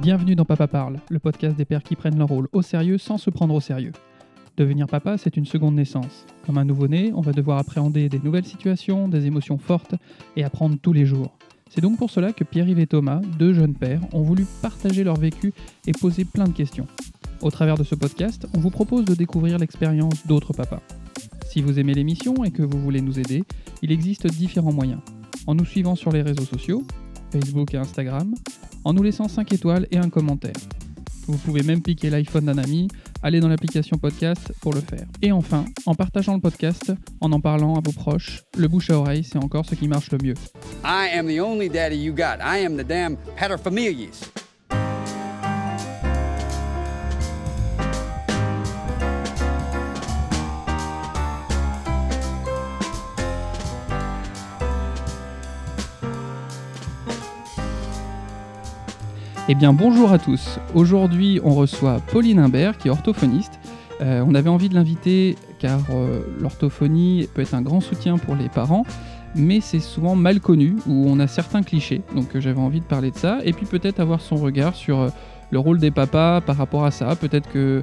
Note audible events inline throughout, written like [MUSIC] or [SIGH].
Bienvenue dans Papa Parle, le podcast des pères qui prennent leur rôle au sérieux sans se prendre au sérieux. Devenir papa, c'est une seconde naissance. Comme un nouveau-né, on va devoir appréhender des nouvelles situations, des émotions fortes et apprendre tous les jours. C'est donc pour cela que Pierre-Yves et Thomas, deux jeunes pères, ont voulu partager leur vécu et poser plein de questions. Au travers de ce podcast, on vous propose de découvrir l'expérience d'autres papas. Si vous aimez l'émission et que vous voulez nous aider, il existe différents moyens. En nous suivant sur les réseaux sociaux, Facebook et Instagram, en nous laissant 5 étoiles et un commentaire. Vous pouvez même piquer l'iPhone d'un ami, aller dans l'application podcast pour le faire. Et enfin, en partageant le podcast, en en parlant à vos proches, le bouche à oreille, c'est encore ce qui marche le mieux. I am the only daddy you got. I am the damn paterfamilias. Eh bien bonjour à tous. Aujourd'hui on reçoit Pauline Imbert qui est orthophoniste. Euh, on avait envie de l'inviter car euh, l'orthophonie peut être un grand soutien pour les parents, mais c'est souvent mal connu ou on a certains clichés. Donc euh, j'avais envie de parler de ça et puis peut-être avoir son regard sur le rôle des papas par rapport à ça. Peut-être que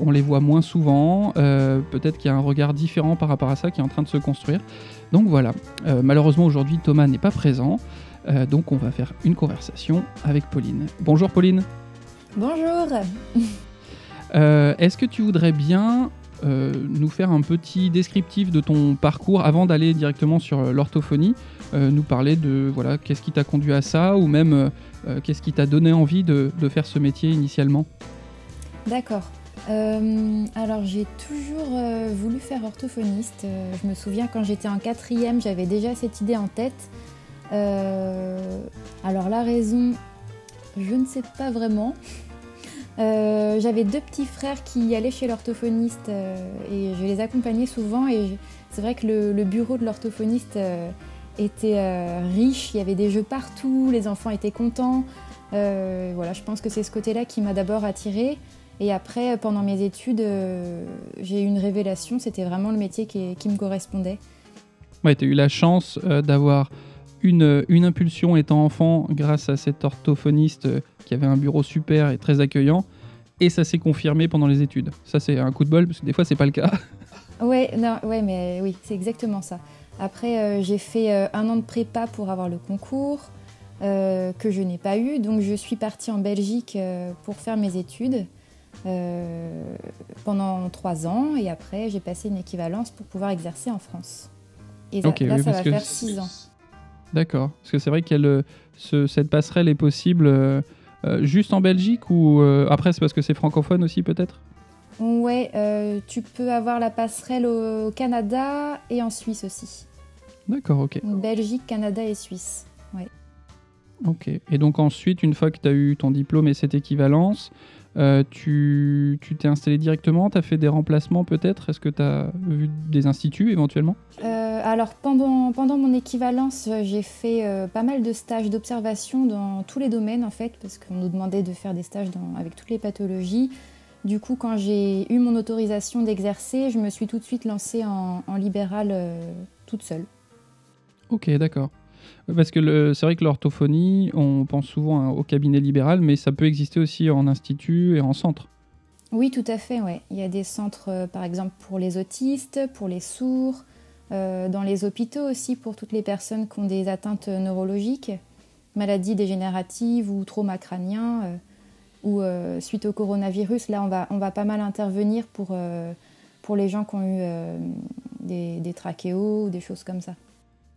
on les voit moins souvent, peut-être qu'il y a un regard différent par rapport à ça qui est en train de se construire. Donc voilà. malheureusement aujourd'hui Thomas n'est pas présent. Euh, donc on va faire une conversation avec Pauline. Bonjour Pauline. Bonjour. Euh, est-ce que tu voudrais bien euh, nous faire un petit descriptif de ton parcours avant d'aller directement sur l'orthophonie Nous parler de voilà qu'est-ce qui t'a conduit à ça ou même qu'est-ce qui t'a donné envie de, de, faire ce métier initialement? D'accord. alors j'ai toujours voulu faire orthophoniste. je me souviens quand j'étais en quatrième, j'avais déjà cette idée en tête. Euh, alors la raison, je ne sais pas vraiment. Euh, j'avais deux petits frères qui allaient chez l'orthophoniste euh, et je les accompagnais souvent et c'est vrai que le, bureau de l'orthophoniste était riche, il y avait des jeux partout, les enfants étaient contents. voilà, je pense que c'est ce côté-là qui m'a d'abord attirée. Et après, pendant mes études, j'ai eu une révélation, c'était vraiment le métier qui, me correspondait. Tu as eu la chance d'avoir une, une, impulsion étant enfant grâce à cet orthophoniste euh, qui avait un bureau super et très accueillant. Et ça s'est confirmé pendant les études. Ça, c'est un coup de bol, parce que des fois, c'est pas le cas. [LAUGHS] Ouais, non, ouais, mais oui, c'est exactement ça. Après, euh, j'ai fait euh, un an de prépa pour avoir le concours, que je n'ai pas eu. Donc, je suis partie en Belgique pour faire mes études pendant trois ans. Et après, j'ai passé une équivalence pour pouvoir exercer en France. Et là, ça va faire six ans. D'accord. Parce que c'est vrai que cette passerelle est possible euh, euh, juste en Belgique ou euh, après c'est parce que c'est francophone aussi peut-être? Ouais, tu peux avoir la passerelle au Canada et en Suisse aussi. D'accord, ok. Belgique, Canada et Suisse. Ouais. Ok. Et donc ensuite, une fois que tu as eu ton diplôme et cette équivalence, tu t'es installé directement, tu as fait des remplacements peut-être? Est-ce que tu as vu des instituts éventuellement? Alors pendant, pendant mon équivalence, euh, j'ai fait euh, pas mal de stages d'observation dans tous les domaines en fait, parce qu'on nous demandait de faire des stages avec toutes les pathologies. Du coup, quand j'ai eu mon autorisation d'exercer, je me suis tout de suite lancée en, libéral euh, toute seule. Ok, d'accord. Parce que c'est vrai que l'orthophonie, on pense souvent au cabinet libéral, mais ça peut exister aussi en institut et en centre. Oui, tout à fait. Ouais. Il y a des centres, par exemple, pour les autistes, pour les sourds, euh, dans les hôpitaux aussi pour toutes les personnes qui ont des atteintes neurologiques, maladies dégénératives ou traumas crâniens, euh, ou euh, suite au coronavirus, là on va, pas mal intervenir pour, pour les gens qui ont eu des, trachéos ou des choses comme ça.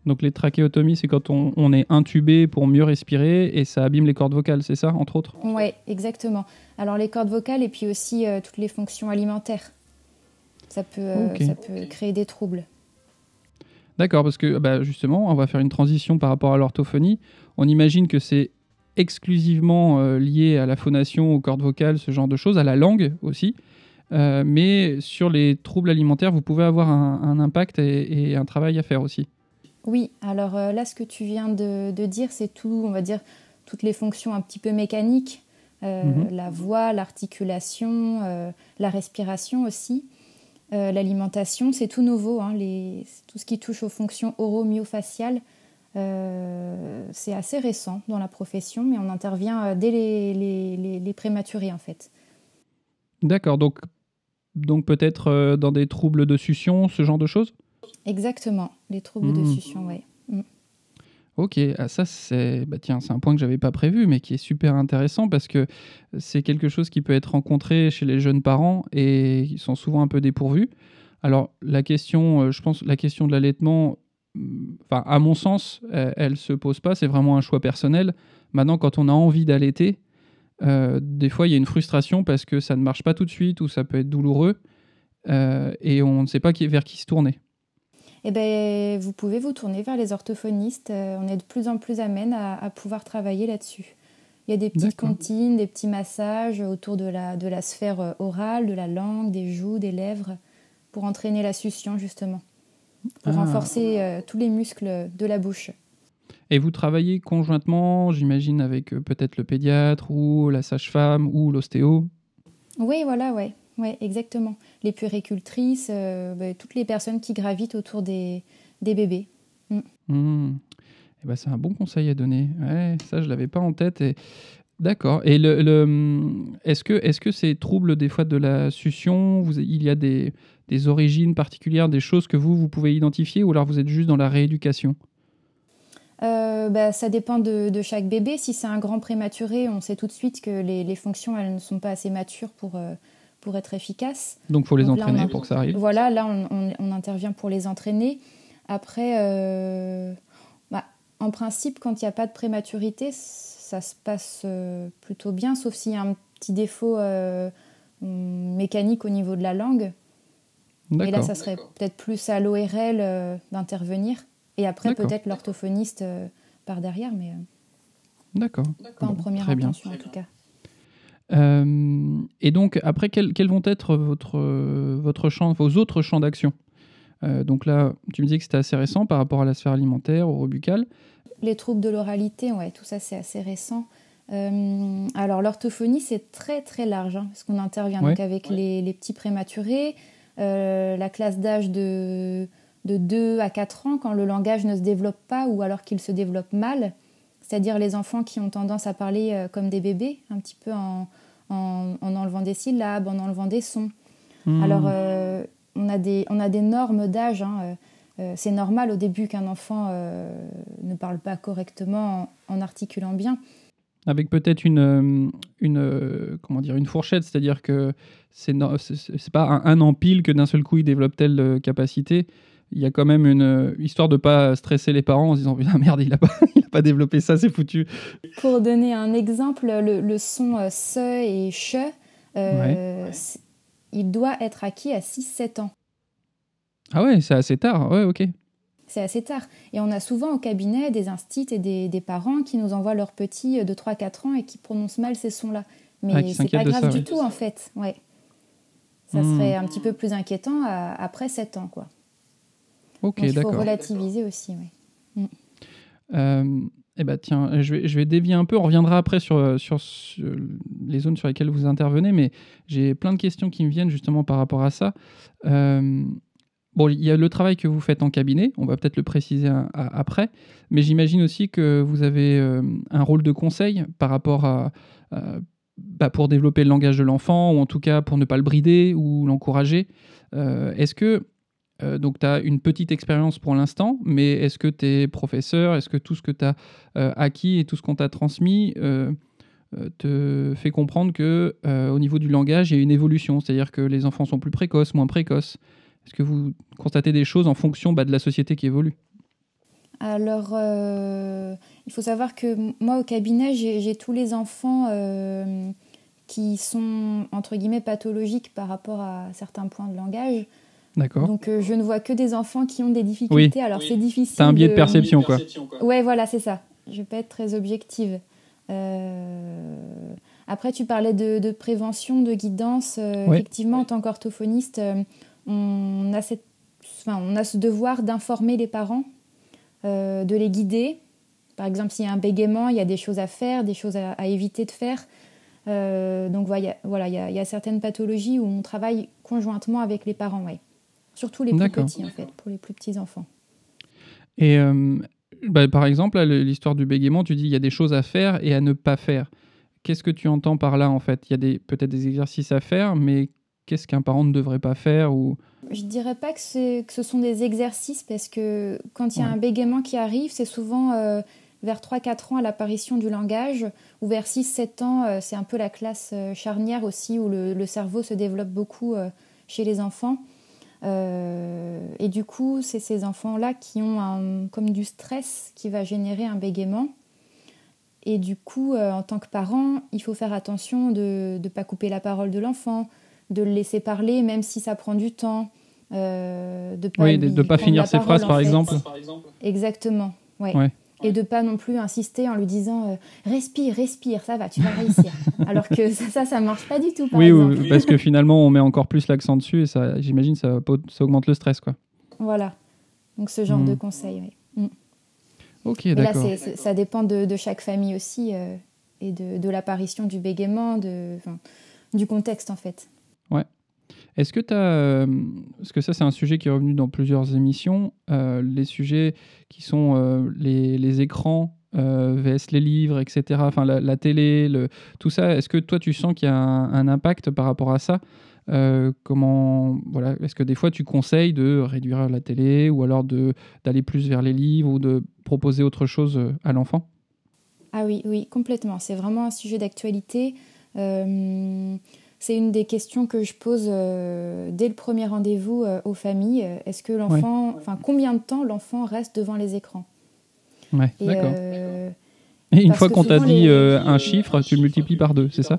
Donc les trachéotomies, c'est quand on, on, est intubé pour mieux respirer et ça abîme les cordes vocales, c'est ça, entre autres? Oui, exactement. Alors les cordes vocales et puis aussi toutes les fonctions alimentaires. Ça peut, ça peut créer des troubles. D'accord, parce que bah, justement, on va faire une transition par rapport à l'orthophonie. On imagine que c'est exclusivement euh, lié à la phonation, aux cordes vocales, ce genre de choses, à la langue aussi. Euh, mais sur les troubles alimentaires, vous pouvez avoir un, impact et, un travail à faire aussi. Oui, alors euh, là, ce que tu viens de, dire, c'est tout, on va dire, toutes les fonctions un petit peu mécaniques, mhm. la voix, l'articulation, la respiration aussi. Euh, l'alimentation, c'est tout nouveau. Hein, tout ce qui touche aux fonctions oro-myofaciales, c'est assez récent dans la profession, mais on intervient dès les, les, prématurés en fait. D'accord, donc, donc peut-être dans des troubles de succion, ce genre de choses? Exactement, les troubles de hmm. succion, oui. Hmm. Ok, ah, ça c'est bah tiens, c'est un point que j'avais pas prévu, mais qui est super intéressant parce que c'est quelque chose qui peut être rencontré chez les jeunes parents et ils sont souvent un peu dépourvus. Alors la question, euh, je pense, la question de l'allaitement, hmm, enfin à mon sens, elle, elle se pose pas. C'est vraiment un choix personnel. Maintenant, quand on a envie d'allaiter, euh, des fois il y a une frustration parce que ça ne marche pas tout de suite ou ça peut être douloureux euh, et on ne sait pas qui, vers qui se tourner eh ben, vous pouvez vous tourner vers les orthophonistes. Euh, on est de plus en plus amène à, pouvoir travailler là-dessus. Il y a des petites comptines, des petits massages autour de la, de la sphère euh, orale, de la langue, des joues, des lèvres, pour entraîner la succion justement, pour ah. renforcer euh, tous les muscles de la bouche. Et vous travaillez conjointement, j'imagine, avec peut-être le pédiatre ou la sage-femme ou l'ostéo? Oui, voilà, ouais. Oui, exactement. Les puéricultrices, euh, bah, toutes les personnes qui gravitent autour des, des bébés. Mm. Mmh. Eh ben, c'est un bon conseil à donner. Ouais, ça, je ne l'avais pas en tête. Et... D'accord. Et le, le... est-ce que, est que ces troubles des fois de la succion, vous, il y a des, des, origines particulières, des choses que vous, vous pouvez identifier, ou alors vous êtes juste dans la rééducation? Euh, bah, ça dépend de, de, chaque bébé. Si c'est un grand prématuré, on sait tout de suite que les, les fonctions elles ne sont pas assez matures pour, euh, pour être efficace. Donc, il faut les entraîner pour que ça arrive. Voilà, là, on, intervient pour les entraîner. Après, euh, bah, en principe, quand il n'y a pas de prématurité, ça se passe euh, plutôt bien, sauf s'il y a un petit défaut euh, mécanique au niveau de la langue. Et là, ça serait peut-être plus à l'ORL d'intervenir. Et après, peut-être l'orthophoniste par derrière, mais D'accord. pas en première intention en tout cas. Euh, et donc, après, quels, vont être votre, votre champ, vos autres champs d'action? Euh, Donc là, tu me disais que c'était assez récent par rapport à la sphère alimentaire, au buccal. Les troubles de l'oralité, ouais, tout ça c'est assez récent. Euh, alors l'orthophonie c'est très très large hein, parce qu'on intervient donc avec les, les, petits prématurés, la classe d'âge de, de 2 à 4 ans quand le langage ne se développe pas ou alors qu'il se développe mal, c'est-à-dire les enfants qui ont tendance à parler comme des bébés, un petit peu en, en, enlevant des syllabes, en enlevant des sons. Hmm. Alors, euh, on, a des, on a des normes d'âge. Hein, euh, euh, c'est normal au début qu'un enfant ne parle pas correctement en, articulant bien. Avec peut-être une, une, comment dire, une fourchette, c'est-à-dire que c'est n'est pas un, un empile que d'un seul coup il développe telle capacité il y a quand même une histoire de pas stresser les parents en se disant putain merde il a pas [LAUGHS] il a pas développé ça c'est foutu. Pour donner un exemple, le, son euh, se et che, euh, il doit être acquis à 6-7 ans. Ah ouais, c'est assez tard. Ouais, ok. C'est assez tard. Et on a souvent au cabinet des instits et des, parents qui nous envoient leurs petits de 3-4 ans et qui prononcent mal ces sons-là. Mais ah, c'est pas grave du tout en fait. Ouais. Ça hmm. serait un petit peu plus inquiétant après 7 ans, quoi. Ok, d'accord. Il faut relativiser aussi, oui. Mm. Euh, eh ben, tiens, je vais, je vais dévier un peu. On reviendra après sur, sur, les zones sur lesquelles vous intervenez, mais j'ai plein de questions qui me viennent justement par rapport à ça. Euh, bon, il y a le travail que vous faites en cabinet, on va peut-être le préciser après, mais j'imagine aussi que vous avez euh, un rôle de conseil par rapport à. Bah, pour développer le langage de l'enfant, ou en tout cas pour ne pas le brider ou l'encourager. Est-ce que euh, donc, tu as une petite expérience pour l'instant, mais est-ce que tu es professeur? Est-ce que tout ce que tu as euh, acquis et tout ce qu'on t'a transmis euh, te fait comprendre que au niveau du langage, il y a une évolution? C'est-à-dire que les enfants sont plus précoces, moins précoces. Est-ce que vous constatez des choses en fonction bah, de la société qui évolue? Alors, il faut savoir que moi, au cabinet, j'ai tous les enfants qui sont, entre guillemets, pathologiques par rapport à certains points de langage. D'accord. Donc euh, je ne vois que des enfants qui ont des difficultés. Alors c'est difficile. C'est un biais de, perception, quoi. Ouais, voilà, c'est ça. Je vais pas être très objective. Euh, après, tu parlais de, prévention, de guidance. Euh, effectivement, en tant qu'orthophoniste, on, a cette... enfin, on a ce devoir d'informer les parents, de les guider. Par exemple, s'il y a un bégaiement, il y a des choses à faire, des choses à, éviter de faire. donc voilà, il y, a certaines pathologies où on travaille conjointement avec les parents. Ouais. Surtout les plus petits, en fait, pour les plus petits enfants. Et euh, bah, par exemple, l'histoire du bégaiement, tu dis il y a des choses à faire et à ne pas faire. Qu'est-ce que tu entends par là en fait? Il y a peut-être des exercices à faire, mais qu'est-ce qu'un parent ne devrait pas faire ou... Je dirais pas que, que, ce sont des exercices parce que quand il y a un bégaiement qui arrive, c'est souvent euh, vers 3-4 ans à l'apparition du langage ou vers 6-7 ans, euh, c'est un peu la classe euh, charnière aussi où le, cerveau se développe beaucoup chez les enfants. Et du coup, c'est ces enfants-là qui ont un, comme du stress qui va générer un bégaiement. Et du coup, en tant que parent, il faut faire attention de ne pas couper la parole de l'enfant, de le laisser parler, même si ça prend du temps. Euh, de pas oui, de ne pas finir ses phrases, par exemple. Exactement, ouais. Et de pas non plus insister en lui disant euh, respire, respire, ça va, tu vas réussir. [LAUGHS] Alors que ça, ça, ne marche pas du tout. oui, oui, parce que finalement, on met encore plus l'accent dessus et ça, j'imagine, ça, ça augmente le stress, quoi. Voilà. Donc ce genre de hmm. conseil, oui. Hmm. Ok, d'accord. Là, ça dépend de, chaque famille aussi euh, et de, de l'apparition du bégaiement, de, du contexte en fait. Ouais. Est-ce que tu as. Euh, parce que ça, c'est un sujet qui est revenu dans plusieurs émissions. Euh, les sujets qui sont euh, les, écrans, VS les livres, etc. Enfin, la, télé, tout ça. Est-ce que toi, tu sens qu'il y a un, impact par rapport à ça? Comment voilà est-ce que des fois tu conseilles de réduire la télé ou alors de d'aller plus vers les livres ou de proposer autre chose à l'enfant? Ah oui oui complètement c'est vraiment un sujet d'actualité c'est une des questions que je pose euh, dès le premier rendez-vous euh, aux familles. Est-ce que l'enfant, enfin, combien de temps l'enfant reste devant les écrans? Ouais, d'accord. Euh, et une fois qu'on t'a dit un chiffre, tu le multiplies par deux, [LAUGHS] c'est ça?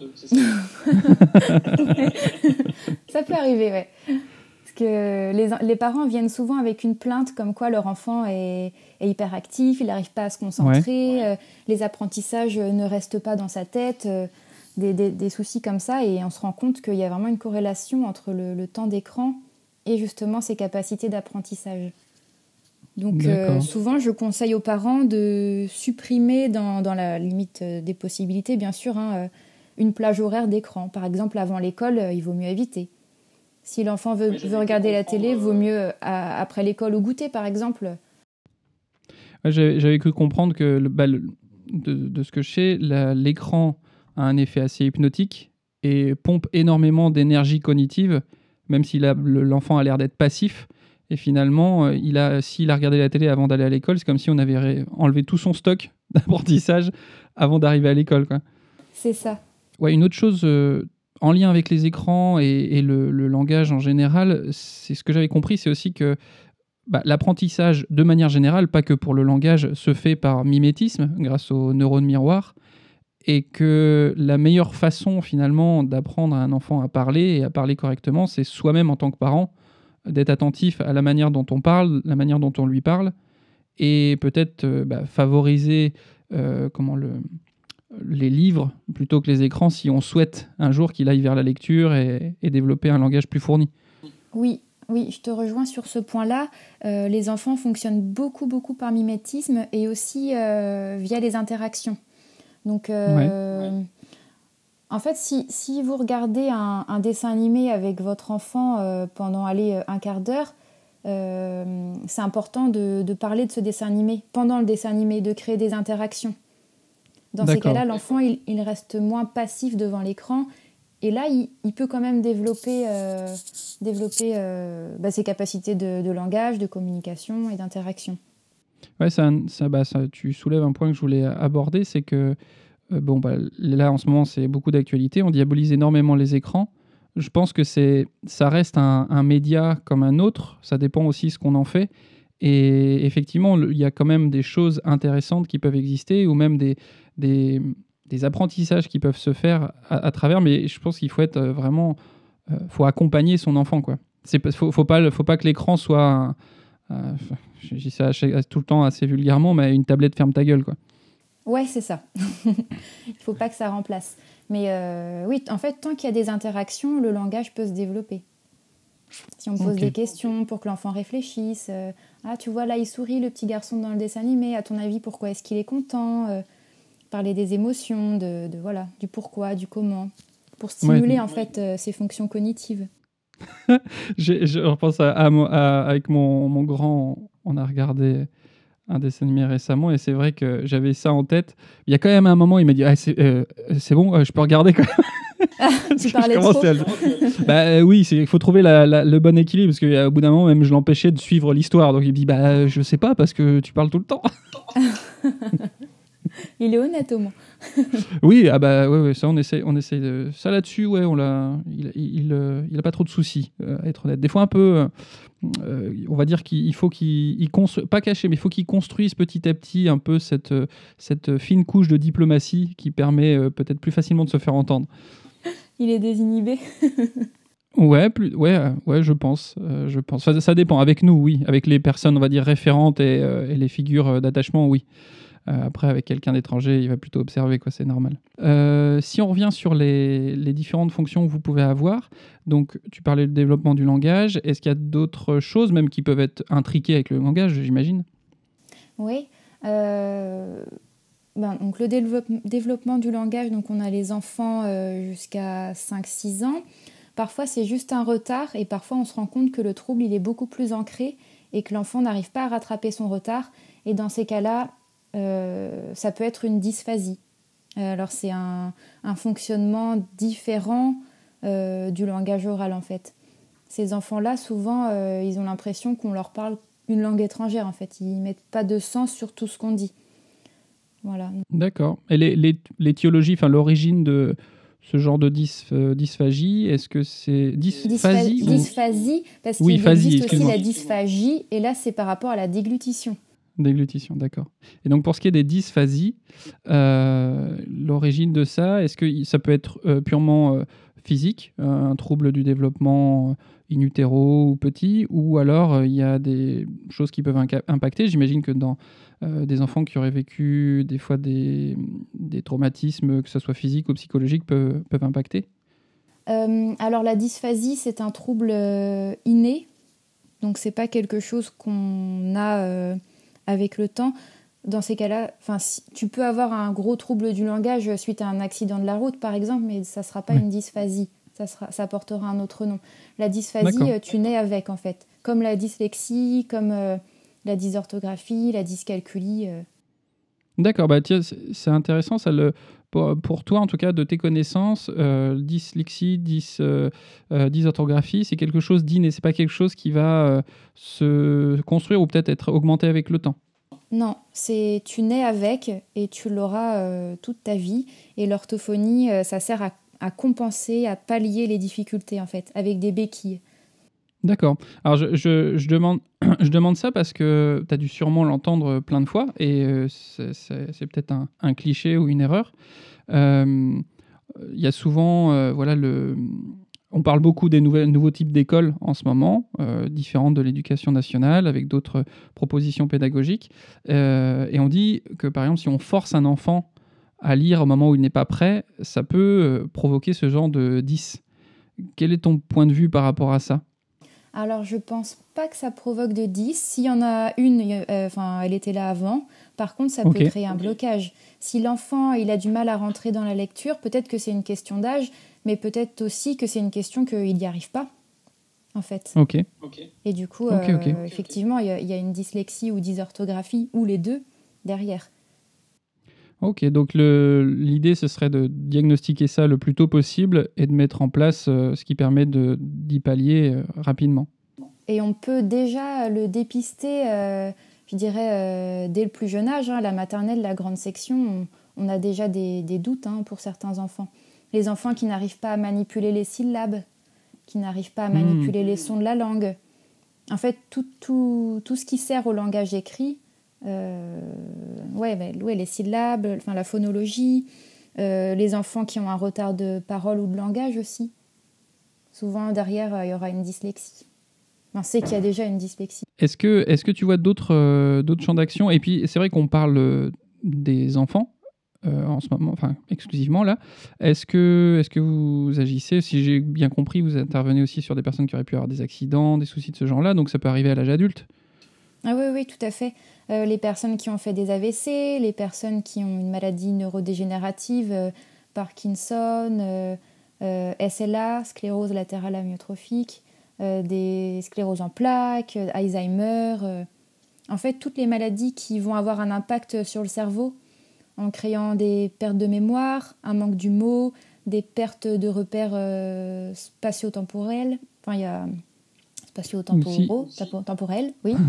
Ça peut arriver, ouais. Parce que les, les, parents viennent souvent avec une plainte comme quoi leur enfant est, est hyperactif, il n'arrive pas à se concentrer, les apprentissages ne restent pas dans sa tête des, soucis comme ça et on se rend compte qu'il y a vraiment une corrélation entre le, temps d'écran et justement ses capacités d'apprentissage. Donc euh, souvent, je conseille aux parents de supprimer dans, la limite euh, des possibilités, bien sûr, hein, euh, une plage horaire d'écran. Par exemple, avant l'école, il vaut mieux éviter. Si l'enfant veut, regarder la télé, vaut mieux après l'école au goûter, par exemple. J'avais cru comprendre que bah, de, de, ce que je sais, l'écran a un effet assez hypnotique et pompe énormément d'énergie cognitive, même si l'enfant a l'air d'être passif. Et finalement, euh, il a, s'il a regardé la télé avant d'aller à l'école, c'est comme si on avait enlevé tout son stock [LAUGHS] d'apprentissage avant d'arriver à l'école. C'est ça. Ouais, une autre chose euh, en lien avec les écrans et, le, langage en général, c'est ce que j'avais compris, c'est aussi que bah, l'apprentissage, de manière générale, pas que pour le langage, se fait par mimétisme, grâce aux neurones miroirs et que la meilleure façon finalement d'apprendre à un enfant à parler et à parler correctement, c'est soi-même en tant que parent d'être attentif à la manière dont on parle, la manière dont on lui parle, et peut-être euh, bah, favoriser euh, comment le, les livres plutôt que les écrans si on souhaite un jour qu'il aille vers la lecture et, développer un langage plus fourni. Oui, oui, je te rejoins sur ce point-là. Euh, les enfants fonctionnent beaucoup, beaucoup par mimétisme et aussi via les interactions. Donc, euh, en fait, si, si, vous regardez un, dessin animé avec votre enfant euh, pendant euh, un quart d'heure, c'est important de, de, parler de ce dessin animé pendant le dessin animé, de créer des interactions. Dans ces cas-là, l'enfant, il, il, reste moins passif devant l'écran. Et là, il, il, peut quand même développer, développer bah, ses capacités de, de, langage, de communication et d'interaction. Ouais, ça, ça, bah, ça, tu soulèves un point que je voulais aborder, c'est que euh, bon, bah, là en ce moment c'est beaucoup d'actualité, on diabolise énormément les écrans. Je pense que c'est, ça reste un, média comme un autre, ça dépend aussi ce qu'on en fait. Et effectivement, il y a quand même des choses intéressantes qui peuvent exister, ou même des, des, apprentissages qui peuvent se faire à, travers, mais je pense qu'il faut être euh, vraiment... Euh, faut accompagner son enfant, quoi. Il faut, faut, pas, faut pas que l'écran soit euh, je dis ça tout le temps assez vulgairement, mais une tablette ferme ta gueule, quoi. Ouais, c'est ça. [LAUGHS] Il faut pas que ça remplace. Mais euh, oui, en fait, tant qu'il y a des interactions, le langage peut se développer. Si on pose des questions pour que l'enfant réfléchisse, euh, ah tu vois là il sourit le petit garçon dans le dessin animé, à ton avis pourquoi est-ce qu'il est content Parler des émotions, de, voilà, du pourquoi, du comment, pour stimuler en fait ses fonctions cognitives. [LAUGHS] je repense à, avec mon, mon, grand, on a regardé un dessin animé récemment et c'est vrai que j'avais ça en tête. Il y a quand même un moment, il m'a dit ah, c'est euh, c'est bon, euh, je peux regarder quand même. [LAUGHS] tu parlais trop. [LAUGHS] bah, euh, oui, il faut trouver la, la, le bon équilibre parce qu'au bout d'un moment, même je l'empêchais de suivre l'histoire. Donc il me dit bah je sais pas parce que tu parles tout le temps. il est honnête au moins. [LAUGHS] oui, ah bah ouais, ouais, ça on essaie, on essaie de... ça là-dessus, ouais, on l'a, il, il, il, a pas trop de soucis, à être honnête. Des fois un peu, euh, on va dire qu'il faut qu'il pas caché, mais il faut qu'il construise petit à petit un peu cette, cette fine couche de diplomatie qui permet euh, peut-être plus facilement de se faire entendre. Il est désinhibé. [LAUGHS] ouais, plus, ouais, ouais, je pense, euh, je pense. Ça, dépend. Avec nous, oui. Avec les personnes, on va dire référentes et, et les figures d'attachement, oui. Euh, après, avec quelqu'un d'étranger, il va plutôt observer, quoi, c'est normal. Euh, si on revient sur les, différentes fonctions que vous pouvez avoir, donc tu parlais du développement du langage, est-ce qu'il y a d'autres choses même qui peuvent être intriquées avec le langage, j'imagine? Oui. Euh, ben, donc le développement du langage, donc on a les enfants jusqu'à 5-6 ans. Parfois c'est juste un retard et parfois on se rend compte que le trouble il est beaucoup plus ancré et que l'enfant n'arrive pas à rattraper son retard. Et dans ces cas-là, ça peut être une dysphasie. Euh, alors c'est un, fonctionnement différent euh, du langage oral en fait. Ces enfants-là, souvent, ils ont l'impression qu'on leur parle une langue étrangère en fait. Ils mettent pas de sens sur tout ce qu'on dit. Voilà. D'accord. Et l'étiologie, enfin l'origine de ce genre de dysphagie, est-ce que c'est dysphasie Dysphasie, parce qu'il existe aussi la dysphagie, et là c'est par rapport à la déglutition. Déglutition, d'accord. Et donc pour ce qui est des dysphasies, euh, l'origine de ça, est-ce que ça peut être euh, purement euh, physique, un trouble du développement in utero ou petit, ou alors il y a des choses qui peuvent impacter? J'imagine que dans des enfants qui auraient vécu des fois des, traumatismes, que ce soit physique ou psychologique, peuvent, peuvent impacter? Alors la dysphasie, c'est un trouble inné, donc c'est pas quelque chose qu'on a avec le temps. Dans ces cas-là, tu peux avoir un gros trouble du langage suite à un accident de la route, par exemple, mais ça ne sera pas une dysphasie. Ça, sera, ça portera un autre nom. La dysphasie, euh, tu nais avec, en fait. Comme la dyslexie, comme euh, la dysorthographie, la dyscalculie. Euh. D'accord, bah c'est intéressant ça le pour, toi en tout cas de tes connaissances, dyslexie, dys, dysorthographie, c'est quelque chose d'inné, c'est pas quelque chose qui va se construire ou peut-être être augmenté avec le temps? Non, c'est tu nais avec et tu l'auras toute ta vie et l'orthophonie ça sert à, compenser, à pallier les difficultés en fait avec des béquilles. D'accord. Alors je, demande, [CLEARS THROAT] je demande ça parce que tu as dû sûrement l'entendre plein de fois et euh, c'est peut-être un, cliché ou une erreur. Euh, il y a souvent, euh, voilà, le, on parle beaucoup des nouveaux types d'écoles en ce moment, différentes de l'éducation nationale, avec d'autres propositions pédagogiques. et on dit que, par exemple, si on force un enfant à lire au moment où il n'est pas prêt, ça peut provoquer ce genre de 10. Quel est ton point de vue par rapport à ça? Alors, je pense pas que ça provoque de 10. S'il y en a une, euh, enfin, elle était là avant. Par contre, ça peut créer un blocage. Si l'enfant il a du mal à rentrer dans la lecture, peut-être que c'est une question d'âge, mais peut-être aussi que c'est une question qu'il n'y arrive pas, en fait. Ok. Et du coup, euh, effectivement, il y, y, a une dyslexie ou dysorthographie, ou les deux, derrière. Ok, donc l'idée, ce serait de diagnostiquer ça le plus tôt possible et de mettre en place euh, ce qui permet d'y pallier euh, rapidement. Et on peut déjà le dépister, euh, je dirais, dès le plus jeune âge. Hein, la maternelle, la grande section, on, a déjà des, doutes hein, pour certains enfants. Les enfants qui n'arrivent pas à manipuler les syllabes, qui n'arrivent pas à hmm. manipuler les sons de la langue. En fait, tout, tout, tout ce qui sert au langage écrit, euh, ouais, ouais, les syllabes, enfin la phonologie, euh, les enfants qui ont un retard de parole ou de langage aussi. Souvent derrière, euh, il y aura une dyslexie. On sait qu'il y a déjà une dyslexie. Est-ce que, est que tu vois d'autres d'autres champs d'action? Et puis, c'est vrai qu'on parle des enfants en ce moment, enfin exclusivement là. Est-ce que, est que vous agissez? Si j'ai bien compris, vous intervenez aussi sur des personnes qui auraient pu avoir des accidents, des soucis de ce genre-là, donc ça peut arriver à l'âge adulte ah oui, oui, tout à fait. Euh, les personnes qui ont fait des AVC, les personnes qui ont une maladie neurodégénérative, euh, Parkinson, euh, SLA, sclérose latérale amyotrophique, des scléroses en plaques, Alzheimer. en fait toutes les maladies qui vont avoir un impact sur le cerveau en créant des pertes de mémoire, un manque du mot, des pertes de repères spatio-temporels. Enfin, il y a spatio-temporaux, temporels, oui. [LAUGHS]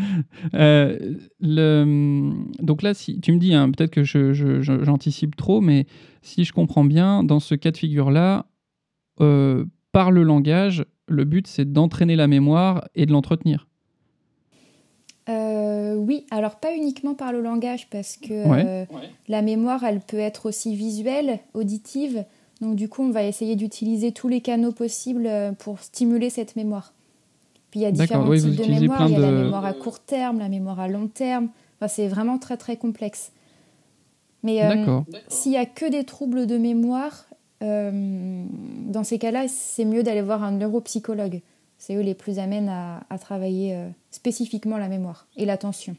[LAUGHS] Euh, le... Donc là, si tu me dis, hein, peut-être que j'anticipe je, trop, mais si je comprends bien, dans ce cas de figure-là, euh, par le langage, le but c'est d'entraîner la mémoire et de l'entretenir. Euh, oui, alors pas uniquement par le langage, parce que la mémoire, elle peut être aussi visuelle, auditive. Donc du coup, on va essayer d'utiliser tous les canaux possibles pour stimuler cette mémoire. Puis il y a différents types de mémoire. Il y a la mémoire à court terme, la mémoire à long terme. Enfin, c'est vraiment très très complexe. Mais euh, s'il n'y a que des troubles de mémoire, euh, dans ces cas-là, c'est mieux d'aller voir un neuropsychologue. C'est eux les plus amènent à, à travailler euh, spécifiquement la mémoire et l'attention.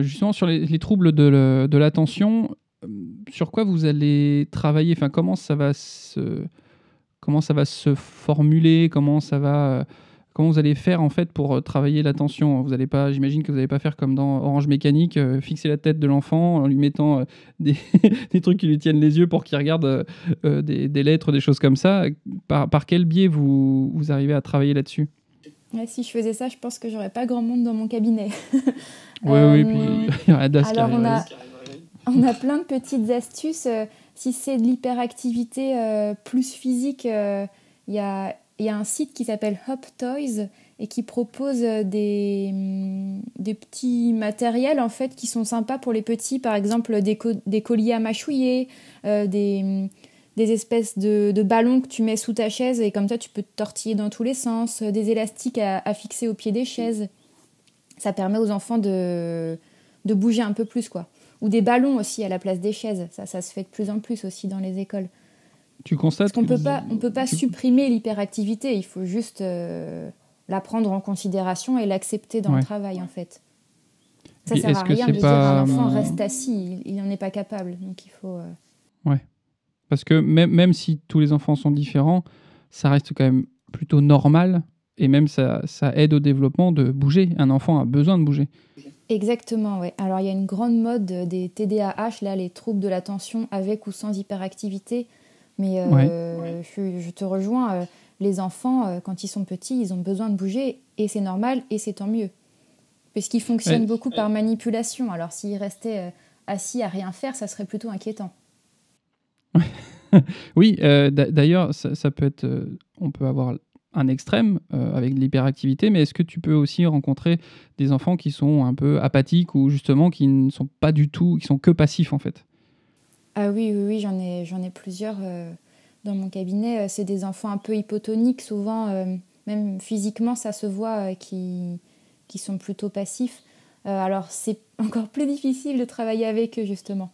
justement, sur les, les troubles de, de l'attention, sur quoi vous allez travailler? Enfin, comment, ça va se, comment ça va se formuler? Comment ça va Comment vous allez faire en fait pour euh, travailler l'attention? Vous allez pas, j'imagine que vous n'allez pas faire comme dans Orange Mécanique, euh, fixer la tête de l'enfant en lui mettant euh, [LAUGHS] des, des, trucs qui lui tiennent les yeux pour qu'il regarde des, des, lettres, des choses comme ça. Par, par quel biais vous, vous arrivez à travailler là-dessus? Si je faisais ça, je pense que j'aurais pas grand monde dans mon cabinet. oui, oui, puis [LAUGHS] il y aurait Alors on a, on a plein de petites astuces. Si c'est de l'hyperactivité plus physique, il y a il y a un site qui s'appelle Hop Toys et qui propose des, mm, des, petits matériels en fait qui sont sympas pour les petits, par exemple des, colliers à mâchouiller, euh, des, mm, des, espèces de, de, ballons que tu mets sous ta chaise et comme ça tu peux te tortiller dans tous les sens, des élastiques à, fixer au pied des chaises. Ça permet aux enfants de, de bouger un peu plus quoi. Ou des ballons aussi à la place des chaises, ça, ça se fait de plus en plus aussi dans les écoles. Tu constates qu'on peut pas, on peut pas supprimer l'hyperactivité. Il faut juste euh, la prendre en considération et l'accepter dans le travail, en fait. Ça ne sert à rien de dire un enfant reste assis, il n'en est pas capable. Donc il faut. Euh, ouais. Parce que même, même si tous les enfants sont différents, ça reste quand même plutôt normal et même ça, ça aide au développement de bouger. Un enfant a besoin de bouger. Exactement, ouais. Alors il y a une grande mode des TDAH, là, les troubles de l'attention avec ou sans hyperactivité. Mais euh, je, te rejoins, euh, les enfants, euh, quand ils sont petits, ils ont besoin de bouger et c'est normal et c'est tant mieux. Puisqu'ils fonctionnent beaucoup par manipulation. Alors s'ils restaient assis à rien faire, ça serait plutôt inquiétant. [LAUGHS] oui, d'ailleurs, ça, peut être. on peut avoir un extrême avec l'hyperactivité, mais est-ce que tu peux aussi rencontrer des enfants qui sont un peu apathiques ou justement qui ne sont pas du tout, qui sont que passifs en fait? Ah oui, oui, oui j'en ai, j'en ai plusieurs euh, dans mon cabinet. Euh, c'est des enfants un peu hypotoniques, souvent, euh, même physiquement, ça se voit, qui, qui sont plutôt passifs. alors c'est [LAUGHS] encore plus difficile de travailler avec eux, justement.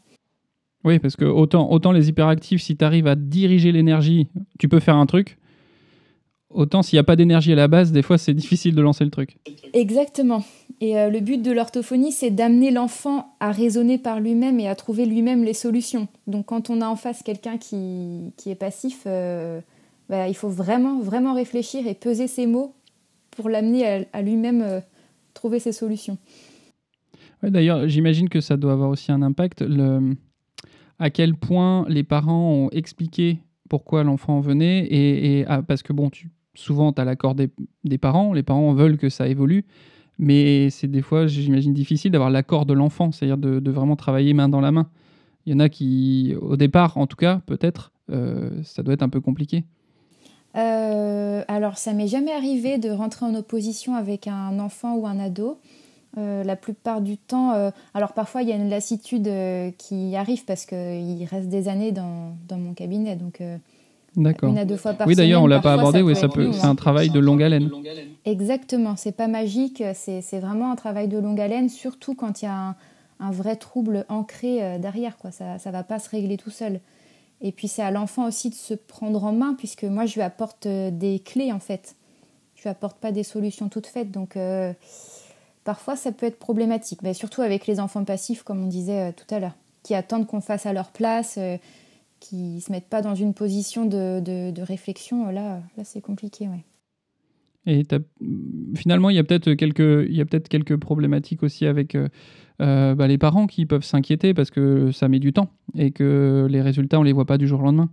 Oui, parce que autant, autant les hyperactifs, si tu arrives à diriger l'énergie, tu peux faire un truc. Autant s'il n'y a pas d'énergie à la base, des fois c'est difficile de lancer le truc. Exactement. Et euh, le but de l'orthophonie, c'est d'amener l'enfant à raisonner par lui-même et à trouver lui-même les solutions. Donc quand on a en face quelqu'un qui, qui, est passif, euh, bah, il faut vraiment, vraiment réfléchir et peser ses mots pour l'amener à, lui-même euh, trouver ses solutions. D'ailleurs, j'imagine que ça doit avoir aussi un impact. Le... À quel point les parents ont expliqué pourquoi l'enfant venait et, ah, parce que bon, tu, souvent tu as l'accord des, parents, les parents veulent que ça évolue, mais c'est des fois, j'imagine, difficile d'avoir l'accord de l'enfant, c'est-à-dire de, vraiment travailler main dans la main. Il y en a qui, au départ en tout cas, peut-être, euh, ça doit être un peu compliqué. Euh, alors, ça m'est jamais arrivé de rentrer en opposition avec un enfant ou un ado. Euh, la plupart du temps, alors parfois il y a une lassitude qui arrive parce qu'il reste des années dans, dans mon cabinet, donc D'accord. Une à deux fois par oui, d'ailleurs, on l'a pas abordé. Oui, ça peut. C'est un travail de longue haleine. Exactement. C'est pas magique. C'est vraiment un travail de longue haleine, surtout quand il y a un, vrai trouble ancré euh, derrière. Quoi. Ça, ça va pas se régler tout seul. Et puis c'est à l'enfant aussi de se prendre en main, puisque moi je lui apporte euh, des clés en fait. Je lui apporte pas des solutions toutes faites, donc euh, parfois ça peut être problématique. Mais surtout avec les enfants passifs, comme on disait tout à l'heure, qui attendent qu'on fasse à leur place qui se mettent pas dans une position de, de, réflexion, là, là c'est compliqué. Ouais. Et finalement, il y a peut-être quelques, il y a peut-être quelques problématiques aussi avec bah, les parents qui peuvent s'inquiéter parce que ça met du temps et que les résultats, on les voit pas du jour au lendemain.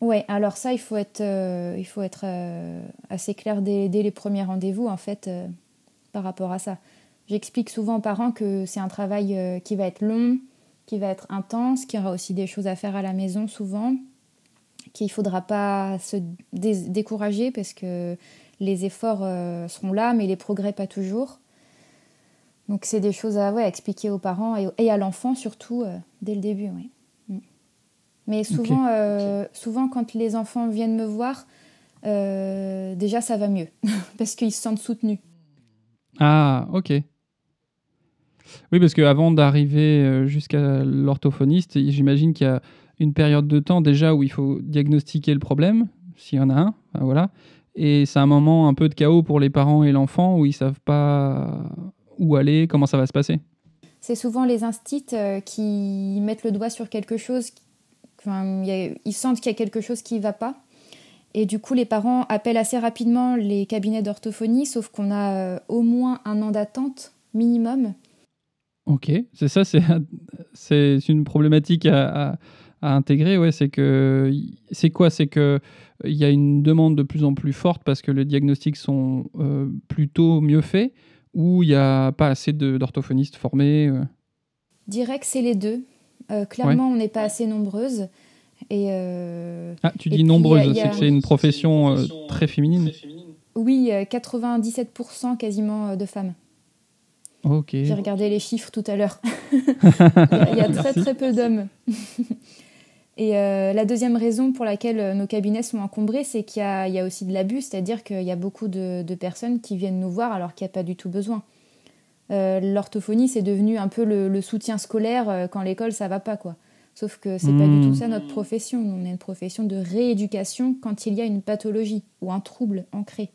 Ouais, alors ça, il faut être, il faut être assez clair dès, dès les premiers rendez-vous, en fait, par rapport à ça. J'explique souvent aux parents que c'est un travail euh, qui va être long, qui va être intense, qu'il y aura aussi des choses à faire à la maison souvent, qu'il ne faudra pas se décourager parce que les efforts euh, seront là, mais les progrès pas toujours. Donc c'est des choses à ouais, expliquer aux parents et, à l'enfant surtout euh, dès le début. Mm. Mais souvent, souvent quand les enfants viennent me voir, déjà ça va mieux [LAUGHS] parce qu'ils se sentent soutenus. Ah, ok. Oui, parce qu'avant d'arriver euh, jusqu'à l'orthophoniste, j'imagine qu'il y a une période de temps déjà où il faut diagnostiquer le problème, s'il y en a un, voilà. Et c'est un moment un peu de chaos pour les parents et l'enfant où ils savent pas où aller, comment ça va se passer. C'est souvent les instits euh, qui mettent le doigt sur quelque chose, ils sentent qu'il y a quelque chose qui ne va pas. Et du coup, les parents appellent assez rapidement les cabinets d'orthophonie, sauf qu'on a euh, au moins un an d'attente minimum. Ok, c'est ça, c'est, une problématique à, à, intégrer. Ouais, c'est que c'est quoi? C'est que il y a une demande de plus en plus forte parce que les diagnostics sont euh, plutôt mieux faits ou il n'y a pas assez d'orthophonistes formés euh? Que c'est les deux. Euh, clairement, on n'est pas assez nombreuses. Et ah, tu dis nombreuses, c'est que c'est une profession très féminine. Oui, 97% quasiment de femmes. J'ai regardé les chiffres tout à l'heure. [LAUGHS] il y a, très très peu d'hommes. [LAUGHS] Et euh, la deuxième raison pour laquelle euh, nos cabinets sont encombrés, c'est qu'il y, a aussi de l'abus, c'est-à-dire qu'il y a beaucoup de, personnes qui viennent nous voir alors qu'il n'y a pas du tout besoin. Euh, l'orthophonie, c'est devenu un peu le, soutien scolaire quand l'école, ça va pas, quoi. Sauf que c'est pas du tout hmm. ça notre profession. On est une profession de rééducation quand il y a une pathologie ou un trouble ancré.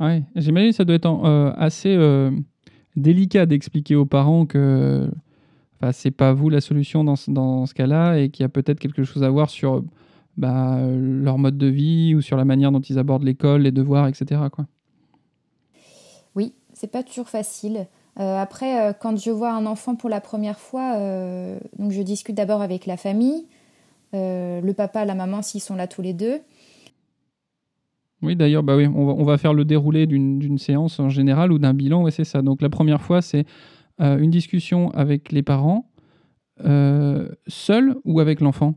Ouais, j'imagine que ça doit être assez délicat d'expliquer aux parents que enfin, c'est pas vous la solution dans, ce cas-là et qu'il y a peut-être quelque chose à voir sur bah, leur mode de vie ou sur la manière dont ils abordent l'école, les devoirs, etc. Oui, c'est pas toujours facile. Euh, après, euh, quand je vois un enfant pour la première fois, euh, je discute d'abord avec la famille, le papa, la maman, s'ils sont là tous les deux. Oui, d'ailleurs, bah oui, on, va, faire le déroulé d'une séance en général ou d'un bilan. Ouais, c'est ça. Donc la première fois, c'est euh, une discussion avec les parents, euh, seul ou avec l'enfant?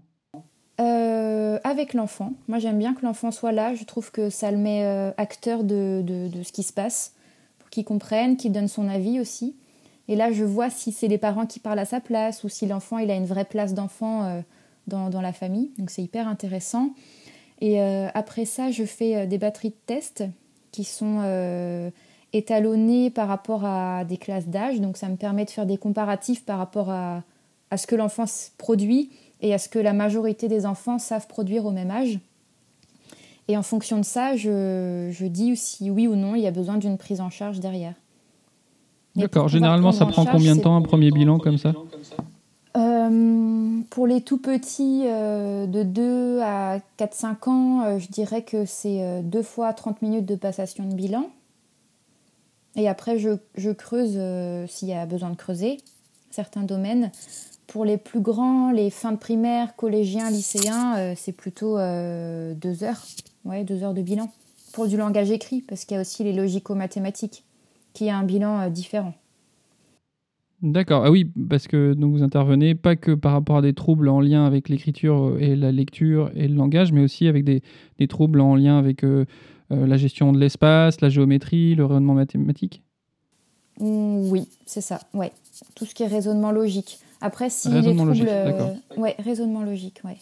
Euh, Avec l'enfant. Moi, j'aime bien que l'enfant soit là. Je trouve que ça le met acteur de, ce qui se passe, pour qu'il comprenne, qu'il donne son avis aussi. Et là, je vois si c'est les parents qui parlent à sa place ou si l'enfant il a une vraie place d'enfant dans, dans, la famille. Donc c'est hyper intéressant. Et euh, après ça, je fais euh, des batteries de tests qui sont euh, étalonnées par rapport à des classes d'âge. Donc ça me permet de faire des comparatifs par rapport à, à ce que l'enfant produit et à ce que la majorité des enfants savent produire au même âge. Et en fonction de ça, je, je dis si oui ou non il y a besoin d'une prise en charge derrière. D'accord. Généralement, ça prend combien de temps un premier bilan comme ça? Euh, pour les tout petits euh, de 2 à 4-5 ans, euh, je dirais que c'est deux fois 30 minutes de passation de bilan. Et après, je, creuse s'il y a besoin de creuser certains domaines. Pour les plus grands, les fins de primaire, collégiens, lycéens, c'est plutôt deux heures. Ouais, deux heures de bilan. Pour du langage écrit, parce qu'il y a aussi les logico-mathématiques, qui a un bilan différent. D'accord. Ah oui, parce que donc vous intervenez pas que par rapport à des troubles en lien avec l'écriture et la lecture et le langage, mais aussi avec des, des troubles en lien avec euh, euh, la gestion de l'espace, la géométrie, le raisonnement mathématique? Mmh, oui, c'est ça. Ouais, tout ce qui est raisonnement logique. Après, si les troubles, logique, euh, ouais, raisonnement logique, ouais.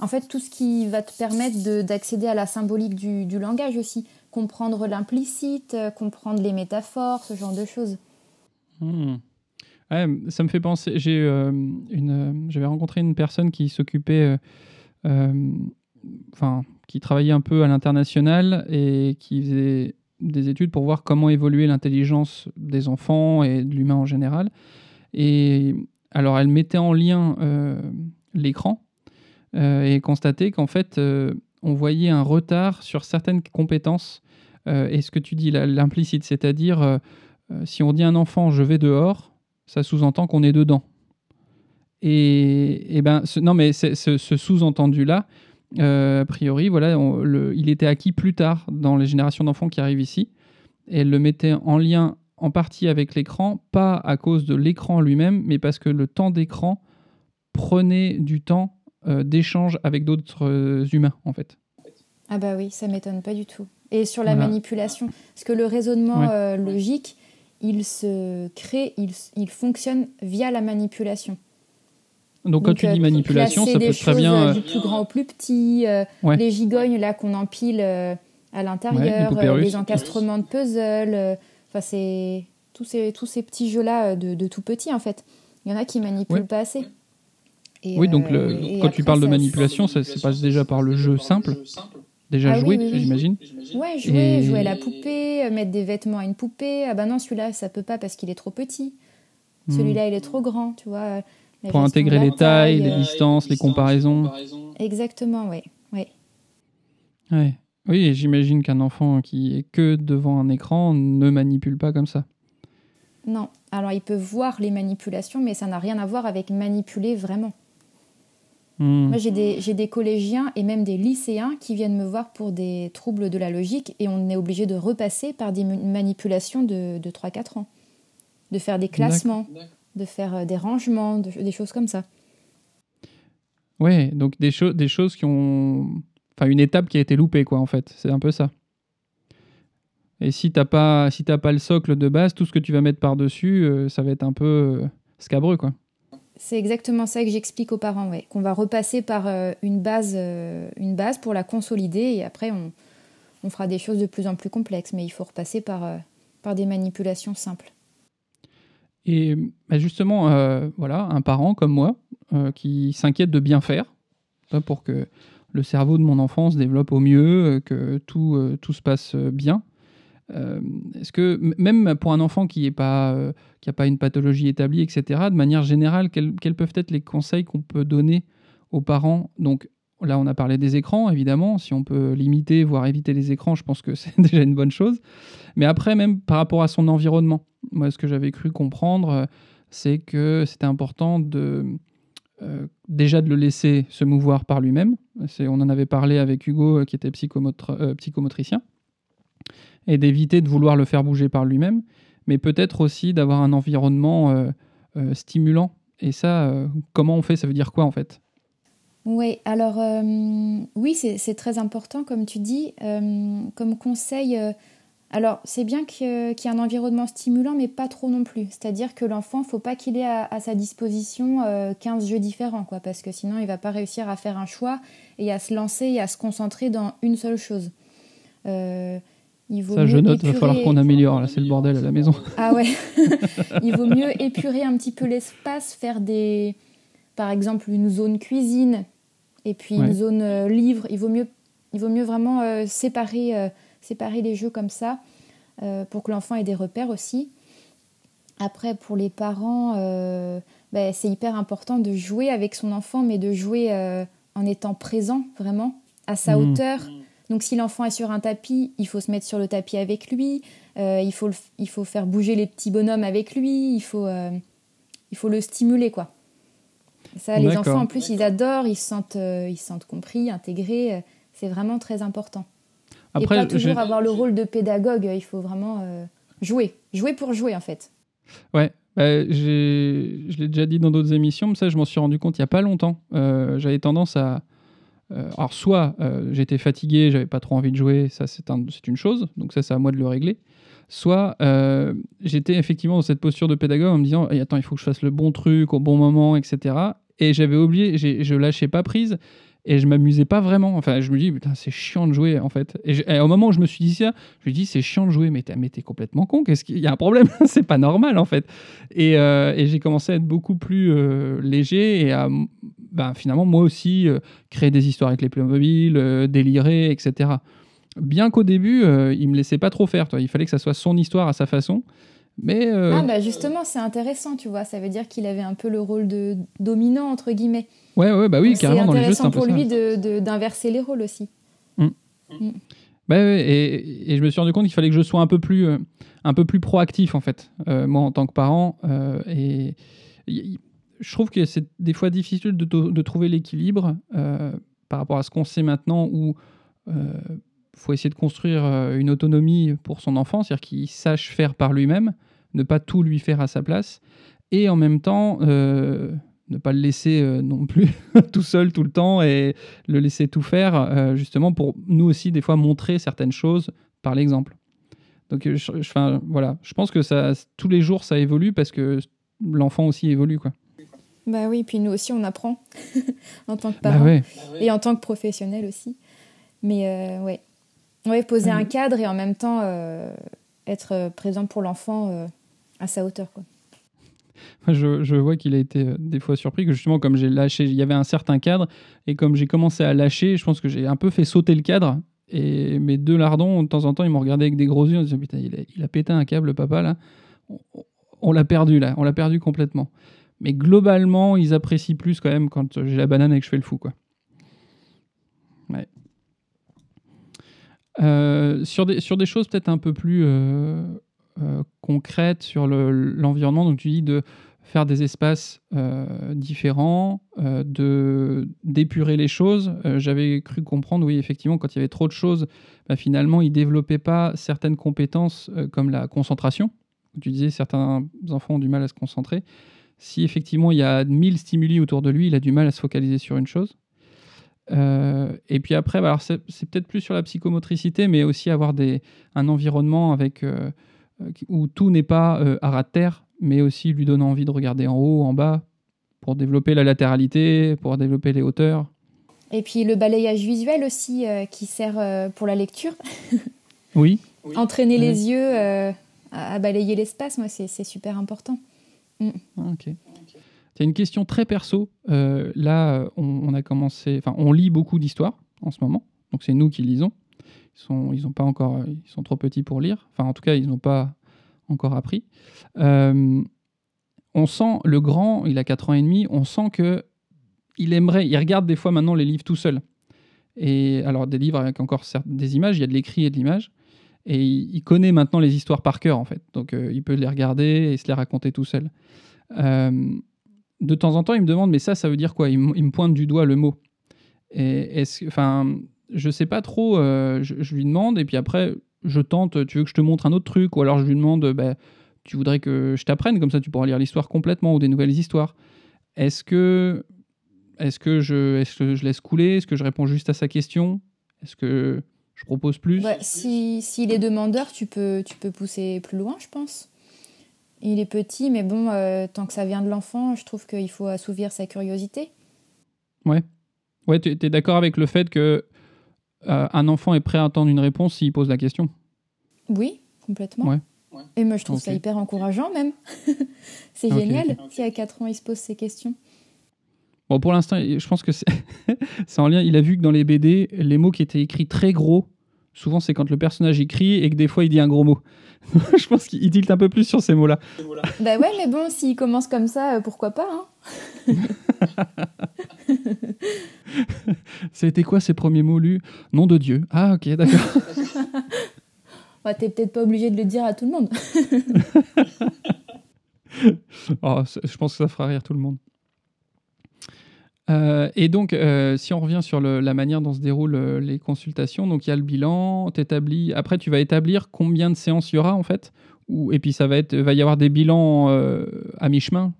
En fait, tout ce qui va te permettre d'accéder à la symbolique du, du langage aussi, comprendre l'implicite, comprendre les métaphores, ce genre de choses. Mmh ça me fait penser. J'ai euh, une, euh, j'avais rencontré une personne qui s'occupait, euh, enfin, qui travaillait un peu à l'international et qui faisait des études pour voir comment évoluer l'intelligence des enfants et de l'humain en général. Et alors, elle mettait en lien l'écran et constatait qu'en fait, on voyait un retard sur certaines compétences et ce que tu dis, l'implicite, c'est-à-dire si on dit à un enfant je vais dehors, ça sous-entend qu'on est dedans. Et, ben, non, mais ce, sous-entendu-là, a priori, voilà, il était acquis plus tard dans les générations d'enfants qui arrivent ici. Et elle le mettait en lien en partie avec l'écran, pas à cause de l'écran lui-même, mais parce que le temps d'écran prenait du temps d'échange avec d'autres humains, en fait. Ah bah oui, ça m'étonne pas du tout. Et sur la manipulation, parce que le raisonnement euh, logique, il se crée, il, il, fonctionne via la manipulation. Donc, quand tu dis euh, manipulation, ça peut très bien euh, du plus grand au plus petit, les gigognes là qu'on empile à l'intérieur, les, encastrements de puzzle, enfin c'est tous ces tous ces petits jeux là de, de, tout petit en fait. Il y en a qui manipulent pas assez. oui, donc quand tu parles de manipulation, ça se passe déjà par le jeu simple. Déjà ah, joué, j'imagine Ouais, jouer, jouer à la poupée, euh, mettre des vêtements à une poupée. Ah bah non, celui-là, ça peut pas parce qu'il est trop petit. Hmm. Celui-là, il est trop grand, tu vois. Pour intégrer les tailles, les distances, les comparaisons. Exactement, oui. Ouais. Ouais. Oui, j'imagine qu'un enfant qui est que devant un écran ne manipule pas comme ça. Non. Alors, il peut voir les manipulations, mais ça n'a rien à voir avec manipuler vraiment. Hmm. Moi, j'ai des, collégiens et même des lycéens qui viennent me voir pour des troubles de la logique et on est obligé de repasser par des manipulations de, 3-4 ans. De faire des classements, de faire euh, des rangements, des choses comme ça. Ouais, donc des, des choses qui ont. Enfin, une étape qui a été loupée, quoi, en fait. C'est un peu ça. Et si t'as pas, si pas le socle de base, tout ce que tu vas mettre par-dessus, euh, ça va être un peu euh, scabreux, quoi. C'est exactement ça que j'explique aux parents. Qu'on va repasser par euh, une, base, euh, une base pour la consolider et après on, on, fera des choses de plus en plus complexes. Mais il faut repasser par, euh, par des manipulations simples. Et bah, justement, voilà, un parent comme moi qui s'inquiète de bien faire pour que le cerveau de mon enfant se développe au mieux, que tout, tout se passe bien. Euh, est-ce que même pour un enfant qui n'a pas, euh, pas une pathologie établie, etc., de manière générale, quels, peuvent être les conseils qu'on peut donner aux parents? Donc là, on a parlé des écrans, évidemment. Si on peut limiter, voire éviter les écrans, je pense que [LAUGHS] c'est déjà une bonne chose. Mais après, même par rapport à son environnement, moi, ce que j'avais cru comprendre, c'est que c'était important de euh, déjà de le laisser se mouvoir par lui-même. On en avait parlé avec Hugo, qui était psychomotricien et d'éviter de vouloir le faire bouger par lui-même, mais peut-être aussi d'avoir un environnement euh, euh, stimulant. Et ça, euh, comment on fait? Ça veut dire quoi en fait? Oui, alors oui, c'est très important comme tu dis. comme conseil, alors c'est bien qu'il y ait un environnement stimulant, mais pas trop non plus. C'est-à-dire que l'enfant, faut pas qu'il ait à, sa disposition 15 jeux différents, quoi, parce que sinon il va pas réussir à faire un choix et à se lancer et à se concentrer dans une seule chose. Il vaut Ça, je note, il va falloir qu'on améliore. Là, c'est le bordel à la maison. Ah ouais. [LAUGHS] [LAUGHS] il vaut mieux épurer un petit peu l'espace, faire des, par exemple, une zone cuisine et puis une zone euh, livre. Il vaut mieux, il vaut mieux vraiment euh, séparer, euh, séparer les jeux comme ça pour que l'enfant ait des repères aussi. Après, pour les parents, ben, c'est hyper important de jouer avec son enfant, mais de jouer en étant présent vraiment à sa mmh. hauteur. Donc si l'enfant est sur un tapis, il faut se mettre sur le tapis avec lui, euh, il, faut il faut faire bouger les petits bonhommes avec lui, il faut, euh, il faut le stimuler quoi. Ça, les enfants en plus, ils adorent, ils se sentent, euh, ils se sentent compris, intégrés. c'est vraiment très important. Après, Et pas toujours avoir le rôle de pédagogue. Il faut vraiment jouer, jouer pour jouer en fait. Ouais, bah, je l'ai déjà dit dans d'autres émissions, mais ça, je m'en suis rendu compte il n'y a pas longtemps. J'avais tendance à, euh, alors, soit euh, j'étais fatigué, j'avais pas trop envie de jouer, ça c'est une chose, donc ça c'est à moi de le régler. Soit euh, j'étais effectivement dans cette posture de pédagogue en me disant attends, il faut que je fasse le bon truc au bon moment, etc. Et j'avais oublié, je lâchais pas prise et je m'amusais pas vraiment. Enfin, je me dis, putain, c'est chiant de jouer en fait. Et, au moment où je me suis dit ça, je me dis, c'est chiant de jouer, mais t'es complètement con. Qu'est-ce qu'il y a un problème? [LAUGHS] C'est pas normal en fait. Et, et j'ai commencé à être beaucoup plus léger et à ben, finalement, moi aussi, euh, créer des histoires avec les Playmobil, euh, délirer, etc. Bien qu'au début, euh, il me laissait pas trop faire. Toi. Il fallait que ça soit son histoire à sa façon. Mais ah bah justement, c'est intéressant, tu vois. Ça veut dire qu'il avait un peu le rôle de dominant entre guillemets. Ouais, ouais, bah oui, carrément dans les jeux. C'est intéressant pour lui d'inverser les rôles aussi. Mm. Mm. Bah et, je me suis rendu compte qu'il fallait que je sois un peu plus, euh, un peu plus proactif, en fait, euh, moi, en tant que parent. Euh, et je trouve que c'est des fois difficile de, de trouver l'équilibre par rapport à ce qu'on sait maintenant, où il faut essayer de construire une autonomie pour son enfant, c'est-à-dire qu'il sache faire par lui-même, ne pas tout lui faire à sa place, et en même temps ne pas le laisser euh, non plus [LAUGHS] tout seul tout le temps et le laisser tout faire, euh, justement pour nous aussi des fois montrer certaines choses par l'exemple. Donc, euh, je, voilà, je pense que ça, tous les jours ça évolue parce que l'enfant aussi évolue, quoi. Bah oui, puis nous aussi on apprend [LAUGHS] en tant que bah parents et en tant que professionnel aussi. Mais ouais. ouais, poser un cadre et en même temps être présent pour l'enfant à sa hauteur, quoi. je, vois qu'il a été euh, des fois surpris que justement, comme j'ai lâché, il y avait un certain cadre, et comme j'ai commencé à lâcher, je pense que j'ai un peu fait sauter le cadre. Et mes deux lardons, de temps en temps, ils m'ont regardé avec des gros yeux en disant Putain, il a, pété un câble, papa, là. On, l'a perdu, là. On l'a perdu complètement. Mais globalement, ils apprécient plus quand même quand j'ai la banane et que je fais le fou, quoi. Ouais. Euh, sur, des, sur des choses peut-être un peu plus euh, euh, concrète sur l'environnement. Donc tu dis de faire des espaces euh, différents, euh, de d'épurer les choses. J'avais cru comprendre, oui, effectivement, quand il y avait trop de choses, bah, finalement, ils développaient pas certaines compétences comme la concentration. Tu disais, certains enfants ont du mal à se concentrer. Si effectivement il y a 1000 stimuli autour de lui, il a du mal à se focaliser sur une chose. et puis après, bah, c'est peut-être plus sur la psychomotricité, mais aussi avoir un environnement avec où tout n'est pas euh, à ras de terre, mais aussi lui donner envie de regarder en haut, en bas, pour développer la latéralité, pour développer les hauteurs. Et puis le balayage visuel aussi, euh, qui sert pour la lecture. [LAUGHS] oui. Entraîner les yeux à, balayer l'espace, moi, c'est super important. Mm. Ok. C'est une question très perso. là, on, a commencé, enfin, on lit beaucoup d'histoires en ce moment. Donc c'est nous qui lisons. Ils sont, ils ont pas encore, ils sont trop petits pour lire. Enfin, en tout cas, ils n'ont pas encore appris. Euh, on sent le grand, il a 4 ans et demi, on sent que il aimerait, il regarde des fois maintenant les livres tout seul. Et alors des livres avec encore des images, il y a de l'écrit et de l'image. Et il, connaît maintenant les histoires par cœur en fait. Donc euh, il peut les regarder et se les raconter tout seul. Euh, de temps en temps, il me demande, mais ça, ça veut dire quoi? Il, me pointe du doigt le mot. Et est-ce, enfin, je sais pas trop, euh, je, lui demande, et puis après, je tente, tu veux que je te montre un autre truc, ou alors je lui demande, bah, tu voudrais que je t'apprenne, comme ça tu pourras lire l'histoire complètement, ou des nouvelles histoires. Est-ce que, est que, je, est que je laisse couler? Est-ce que je réponds juste à sa question? Est-ce que je propose plus? S'il si, est demandeur, tu peux, tu peux pousser plus loin, je pense. Il est petit, mais bon, euh, tant que ça vient de l'enfant, je trouve qu'il faut assouvir sa curiosité. Ouais. Ouais, tu es d'accord avec le fait que euh, un enfant est prêt à attendre une réponse s'il pose la question Oui, complètement. Et moi, je trouve ça hyper encourageant même. [LAUGHS] c'est génial si à 4 ans, il se pose ces questions. Bon, pour l'instant, je pense que c'est [LAUGHS] en lien. Il a vu que dans les BD, les mots qui étaient écrits très gros, souvent c'est quand le personnage écrit et que des fois il dit un gros mot. [LAUGHS] je pense qu'il tilte un peu plus sur ces mots-là. bah ouais, mais bon, s'il commence comme ça, euh, pourquoi pas hein [LAUGHS] C'était quoi ces premiers mots lus? Nom de Dieu. Ah ok, d'accord. [LAUGHS] bah, T'es peut-être pas obligé de le dire à tout le monde. oh, je pense que ça fera rire tout le monde. Euh, et donc, euh, si on revient sur la manière dont se déroulent euh, les consultations, donc il y a le bilan, t'établis. Après, tu vas établir combien de séances il y aura en fait, ou et puis ça va être, va y avoir des bilans à mi-chemin?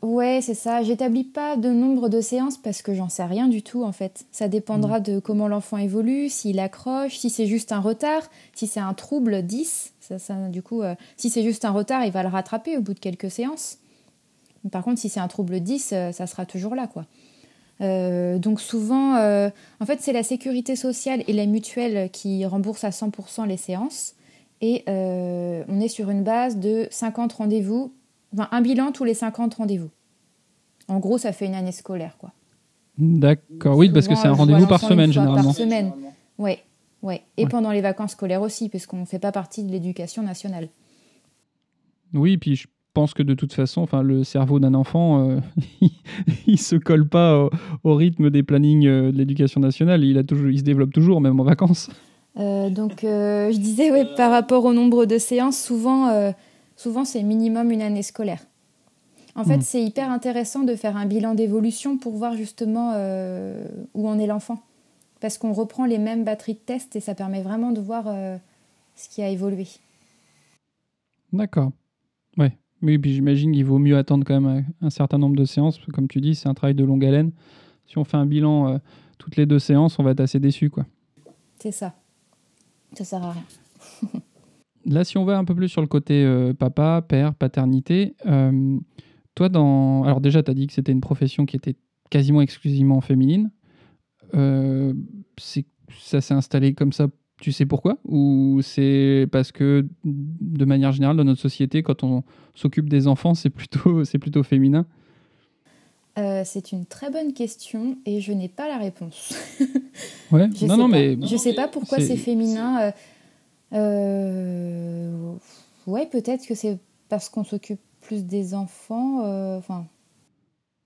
Ouais, c'est ça. J'établis pas de nombre de séances parce que j'en sais rien du tout en fait. Ça dépendra mm. de comment l'enfant évolue, s'il accroche, si c'est juste un retard, si c'est un trouble 10. Ça, ça du coup, si c'est juste un retard, il va le rattraper au bout de quelques séances. Par contre, si c'est un trouble 10, ça sera toujours là quoi. Euh, donc souvent, euh, en fait, c'est la sécurité sociale et la mutuelle qui remboursent à 100% les séances. Et euh, on est sur une base de 50 rendez-vous, enfin un bilan tous les 50 rendez-vous. En gros, ça fait une année scolaire, quoi. D'accord, oui, parce que c'est un rendez-vous par semaine, généralement. Par semaine, ouais, ouais. Et pendant les vacances scolaires aussi, puisqu'on ne fait pas partie de l'éducation nationale. Oui, puis je pense que de toute façon, enfin, le cerveau d'un enfant, euh, [LAUGHS] il, ne se colle pas au, rythme des plannings euh, de l'éducation nationale. Il, a toujours, il se développe toujours, même en vacances. donc, je disais, ouais, par rapport au nombre de séances, souvent, souvent c'est minimum une année scolaire. En fait, hmm. c'est hyper intéressant de faire un bilan d'évolution pour voir justement où en est l'enfant. Parce qu'on reprend les mêmes batteries de tests et ça permet vraiment de voir ce qui a évolué. D'accord. Ouais. Oui, puis j'imagine qu'il vaut mieux attendre quand même un certain nombre de séances. Comme tu dis, c'est un travail de longue haleine. Si on fait un bilan euh, toutes les deux séances, on va être assez déçu. quoi. C'est ça. Ça sert à rien. [LAUGHS] Là, si on va un peu plus sur le côté euh, papa, père, paternité, euh, toi, dans. Alors, déjà, tu as dit que c'était une profession qui était quasiment exclusivement féminine. ça s'est installé comme ça tu sais pourquoi Ou c'est parce que, de manière générale, dans notre société, quand on s'occupe des enfants, c'est plutôt, [LAUGHS] c'est plutôt féminin? Euh, c'est une très bonne question et je n'ai pas la réponse. [LAUGHS] ouais, non, non, mais. Je sais pas pourquoi c'est féminin. Euh, euh, ouais, peut-être que c'est parce qu'on s'occupe plus des enfants. Enfin.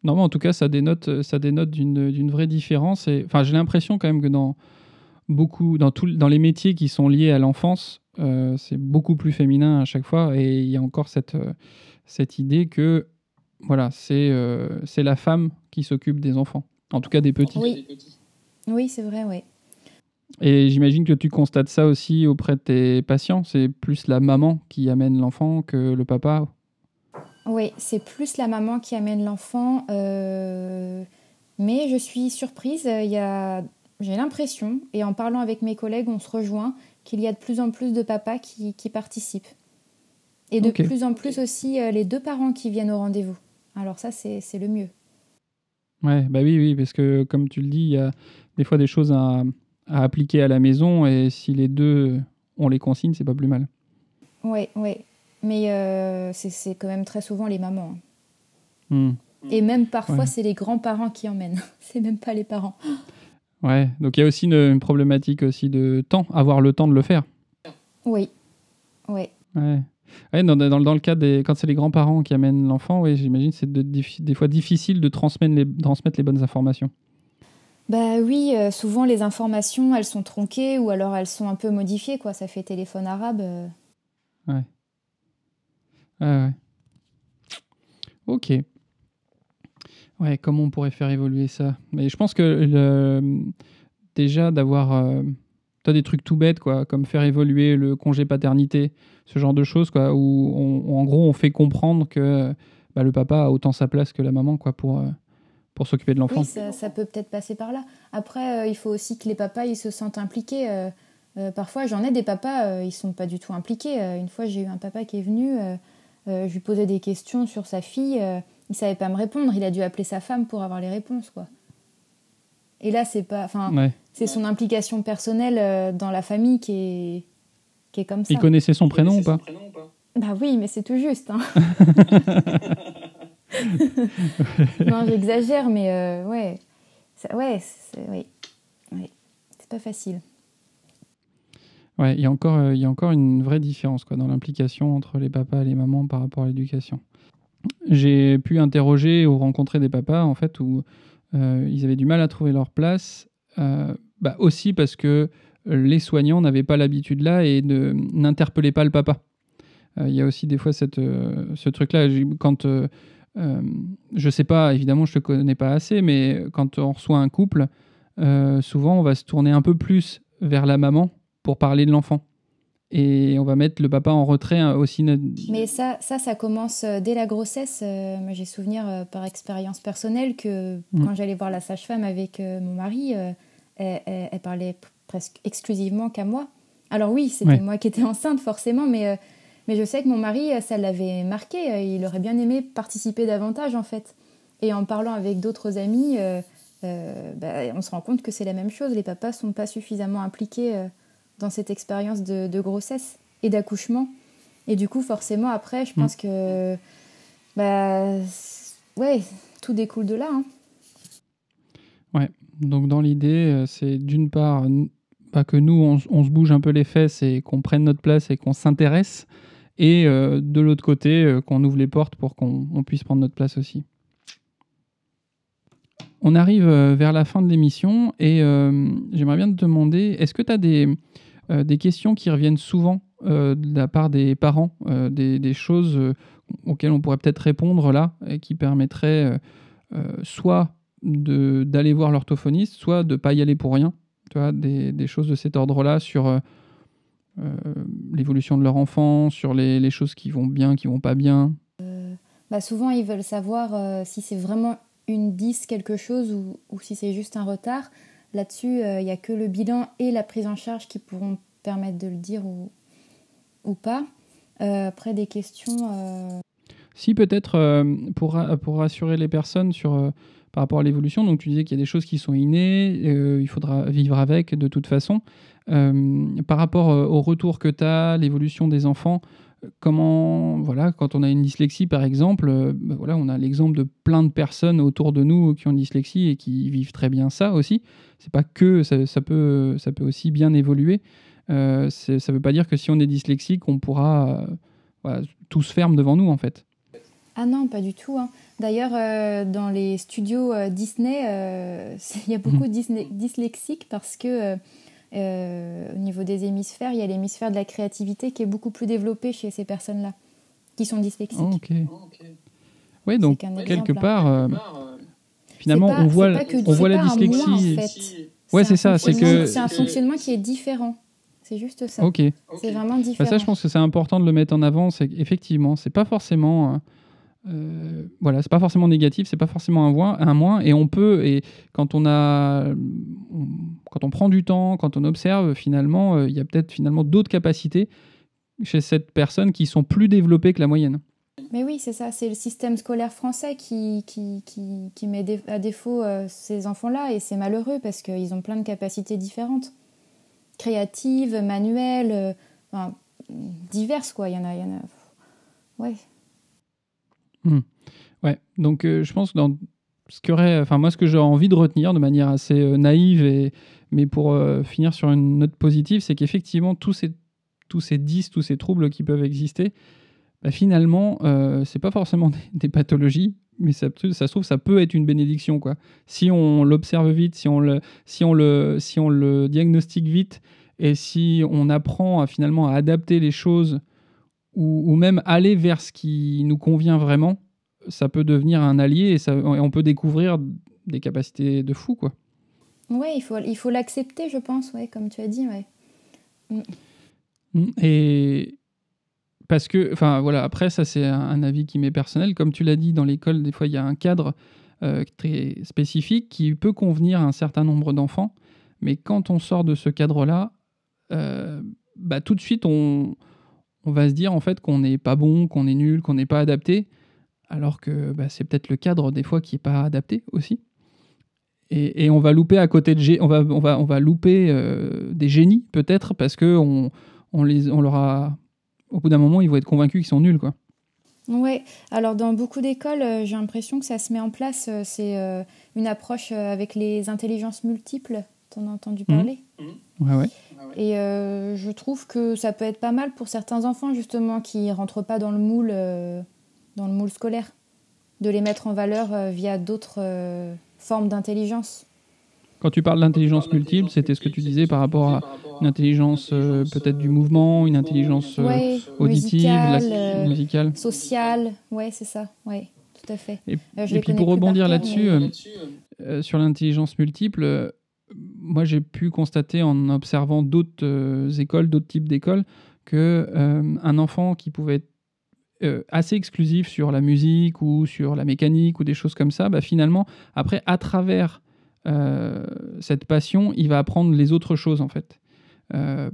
non, mais en tout cas, ça dénote, ça dénote d'une vraie différence. Et, enfin, j'ai l'impression quand même que dans beaucoup dans, tout, dans les métiers qui sont liés à l'enfance, euh, c'est beaucoup plus féminin à chaque fois. Et il y a encore cette, euh, cette idée que voilà, c'est euh, c'est la femme qui s'occupe des enfants, en tout cas des petits. Oui, oui c'est vrai, oui. Et j'imagine que tu constates ça aussi auprès de tes patients. C'est plus la maman qui amène l'enfant que le papa. Oui, c'est plus la maman qui amène l'enfant. Mais je suis surprise. Il y a j'ai l'impression, et en parlant avec mes collègues, on se rejoint, qu'il y a de plus en plus de papas qui, participent. Et de plus en plus aussi euh, les deux parents qui viennent au rendez-vous. Alors ça, c'est le mieux. Ouais, bah oui, oui, parce que comme tu le dis, il y a des fois des choses à, appliquer à la maison, et si les deux, on les consigne, c'est pas plus mal. Oui, oui. Mais euh, c'est quand même très souvent les mamans. Hein. Hmm. Et même parfois, c'est les grands-parents qui emmènent. [LAUGHS] c'est même pas les parents. Ouais, donc il y a aussi une, problématique aussi de temps, avoir le temps de le faire. Oui, oui. Ouais. ouais dans, dans, dans, le cas des quand c'est les grands-parents qui amènent l'enfant, oui, j'imagine c'est des fois difficile de transmettre les, transmettre les bonnes informations. Bah oui, euh, souvent les informations elles sont tronquées ou alors elles sont un peu modifiées quoi. Ça fait téléphone arabe. Euh. Ouais. Ouais, ouais. Ok. Ouais, comment on pourrait faire évoluer ça? Mais je pense que le, déjà d'avoir euh, des trucs tout bêtes, quoi, comme faire évoluer le congé paternité, ce genre de choses, quoi, où, en gros on fait comprendre que bah, le papa a autant sa place que la maman, quoi, pour, euh, pour s'occuper de l'enfant. Oui, ça, peut peut-être passer par là. Après, euh, il faut aussi que les papas ils se sentent impliqués. parfois, j'en ai des papas, ils sont pas du tout impliqués. une fois, j'ai eu un papa qui est venu, je lui posais des questions sur sa fille il savait pas me répondre. Il a dû appeler sa femme pour avoir les réponses, quoi. Et là, c'est pas, enfin, c'est son implication personnelle euh, dans la famille qui est, qui est comme ça. Il connaissait son, prénom, ou pas? Bah oui, mais c'est tout juste. Hein. [LAUGHS] non, j'exagère, mais euh, ouais, ouais, c'est, oui, c'est pas facile. Ouais, il y a encore, euh, il y a encore une vraie différence quoi dans l'implication entre les papas et les mamans par rapport à l'éducation j'ai pu interroger ou rencontrer des papas en fait où euh, ils avaient du mal à trouver leur place, euh, bah aussi parce que les soignants n'avaient pas l'habitude là et n'interpellaient pas le papa. Euh, il y a aussi des fois cette, ce truc-là, quand je sais pas, évidemment je te connais pas assez, mais quand on reçoit un couple, souvent on va se tourner un peu plus vers la maman pour parler de l'enfant et on va mettre le papa en retrait hein, aussi. Mais ça, ça, ça commence euh, dès la grossesse. Euh, j'ai souvenir euh, par expérience personnelle que mm. quand j'allais voir la sage-femme avec mon mari, elle, parlait presque exclusivement qu'à moi. Alors oui, c'était moi qui étais enceinte forcément, mais, mais je sais que mon mari, ça l'avait marqué. Il aurait bien aimé participer davantage en fait. Et en parlant avec d'autres amis, bah, on se rend compte que c'est la même chose. Les papas sont pas suffisamment impliqués dans cette expérience de, grossesse et d'accouchement. Et du coup, forcément, après, je pense mm. que bah, ouais, tout découle de là. Hein. Ouais, donc dans l'idée, euh, c'est d'une part pas que nous, on, se bouge un peu les fesses et qu'on prenne notre place et qu'on s'intéresse, et euh, de l'autre côté, euh, qu'on ouvre les portes pour qu'on puisse prendre notre place aussi. On arrive vers la fin de l'émission et j'aimerais bien te demander, est-ce que tu as des, des questions qui reviennent souvent de la part des parents, des, des, choses auxquelles on pourrait peut-être répondre là, et qui permettraient soit d'aller voir l'orthophoniste, soit de ne pas y aller pour rien. Tu vois, des, choses de cet ordre-là sur euh, l'évolution de leur enfant, sur les, choses qui vont bien, qui vont pas bien euh, bah Souvent, ils veulent savoir euh, si c'est vraiment une 10 quelque chose ou, si c'est juste un retard. Là-dessus, il n'y a que le bilan et la prise en charge qui pourront permettre de le dire ou, ou pas. après, des questions. Si, peut-être, pour, pour rassurer les personnes sur par rapport à l'évolution. Donc tu disais qu'il y a des choses qui sont innées, il faudra vivre avec de toute façon. Euh, par rapport euh, au retour que tu as, l'évolution des enfants, comment, voilà, quand on a une dyslexie par exemple, euh, ben voilà, on a l'exemple de plein de personnes autour de nous qui ont une dyslexie et qui vivent très bien ça aussi. C'est pas que ça, peut, ça peut aussi bien évoluer. Euh, ça veut pas dire que si on est dyslexique, on pourra tout se ferme devant nous en fait. Ah non, pas du tout. Hein. D'ailleurs, dans les studios Disney, [LAUGHS] il y a beaucoup de dyslexiques parce que euh, au niveau des hémisphères, il y a l'hémisphère de la créativité qui est beaucoup plus développé chez ces personnes-là, qui sont dyslexiques. Oui, donc quelque part, euh, finalement, on voit, on voit la dyslexie. en fait. Ouais, c'est ça. C'est que c'est un fonctionnement qui est différent. C'est juste ça. Ok. C'est vraiment différent. Bah, ça, je pense que c'est important de le mettre en avant. C'est effectivement, c'est pas forcément. Euh, voilà, c'est pas forcément négatif, c'est pas forcément un moins, et on peut, et quand on a, quand on prend du temps, quand on observe, finalement, euh, il y a peut-être finalement d'autres capacités chez cette personne qui sont plus développées que la moyenne. Mais oui, c'est ça, c'est le système scolaire français qui, qui, qui, qui met à défaut euh, ces enfants-là, et c'est malheureux parce qu'ils ont plein de capacités différentes, créatives, manuelles, diverses, quoi. Il y en a, il y en a. Ouais. Hmm. Ouais, donc euh, je pense que dans ce enfin moi ce que j'aurais envie de retenir de manière assez euh, naïve et mais pour euh, finir sur une note positive, c'est qu'effectivement tous ces tous ces 10, tous ces troubles qui peuvent exister, bah, finalement c'est pas forcément [LAUGHS] des, pathologies, mais ça, se trouve ça peut être une bénédiction quoi. Si on l'observe vite, si on le si on le si on le diagnostique vite et si on apprend finalement à adapter les choses ou, même aller vers ce qui nous convient vraiment, ça peut devenir un allié et, ça, on peut découvrir des capacités de fou, quoi. Ouais, il faut il faut l'accepter, je pense, ouais, comme tu as dit, ouais. Mm. Mm. Et parce que, enfin voilà, après ça c'est un, avis qui m'est personnel. Comme tu l'as dit, dans l'école, des fois il y a un cadre euh, très spécifique qui peut convenir à un certain nombre d'enfants, mais quand on sort de ce cadre-là, euh, bah, tout de suite on, on va se dire en fait qu'on n'est pas bon, qu'on est nul, qu'on n'est pas adapté, alors que bah, c'est peut-être le cadre des fois qui n'est pas adapté aussi. Et, on va louper à côté de on va, on va, on va louper euh, des génies peut-être parce que on, on, les, on leur a au bout d'un moment ils vont être convaincus qu'ils sont nuls quoi. Ouais, alors dans beaucoup d'écoles, euh, j'ai l'impression que ça se met en place. Euh, c'est une approche avec les intelligences multiples. T'en as entendu mmh. parler? Ouais, ouais. Et euh, je trouve que ça peut être pas mal pour certains enfants justement qui rentrent pas dans le moule, euh, dans le moule scolaire, de les mettre en valeur euh, via d'autres formes d'intelligence. Quand tu parles d'intelligence multiple, c'était ce que tu disais par rapport à une intelligence peut-être du mouvement, une intelligence auditive, musicale, sociale, ouais, c'est ça, ouais, tout à fait. Et, et puis pour rebondir là-dessus, sur l'intelligence multiple moi, j'ai pu constater en observant d'autres euh, écoles, d'autres types d'écoles, que euh, un enfant qui pouvait être euh, assez exclusif sur la musique ou sur la mécanique ou des choses comme ça, bah, finalement, après, à travers cette passion, il va apprendre les autres choses en fait.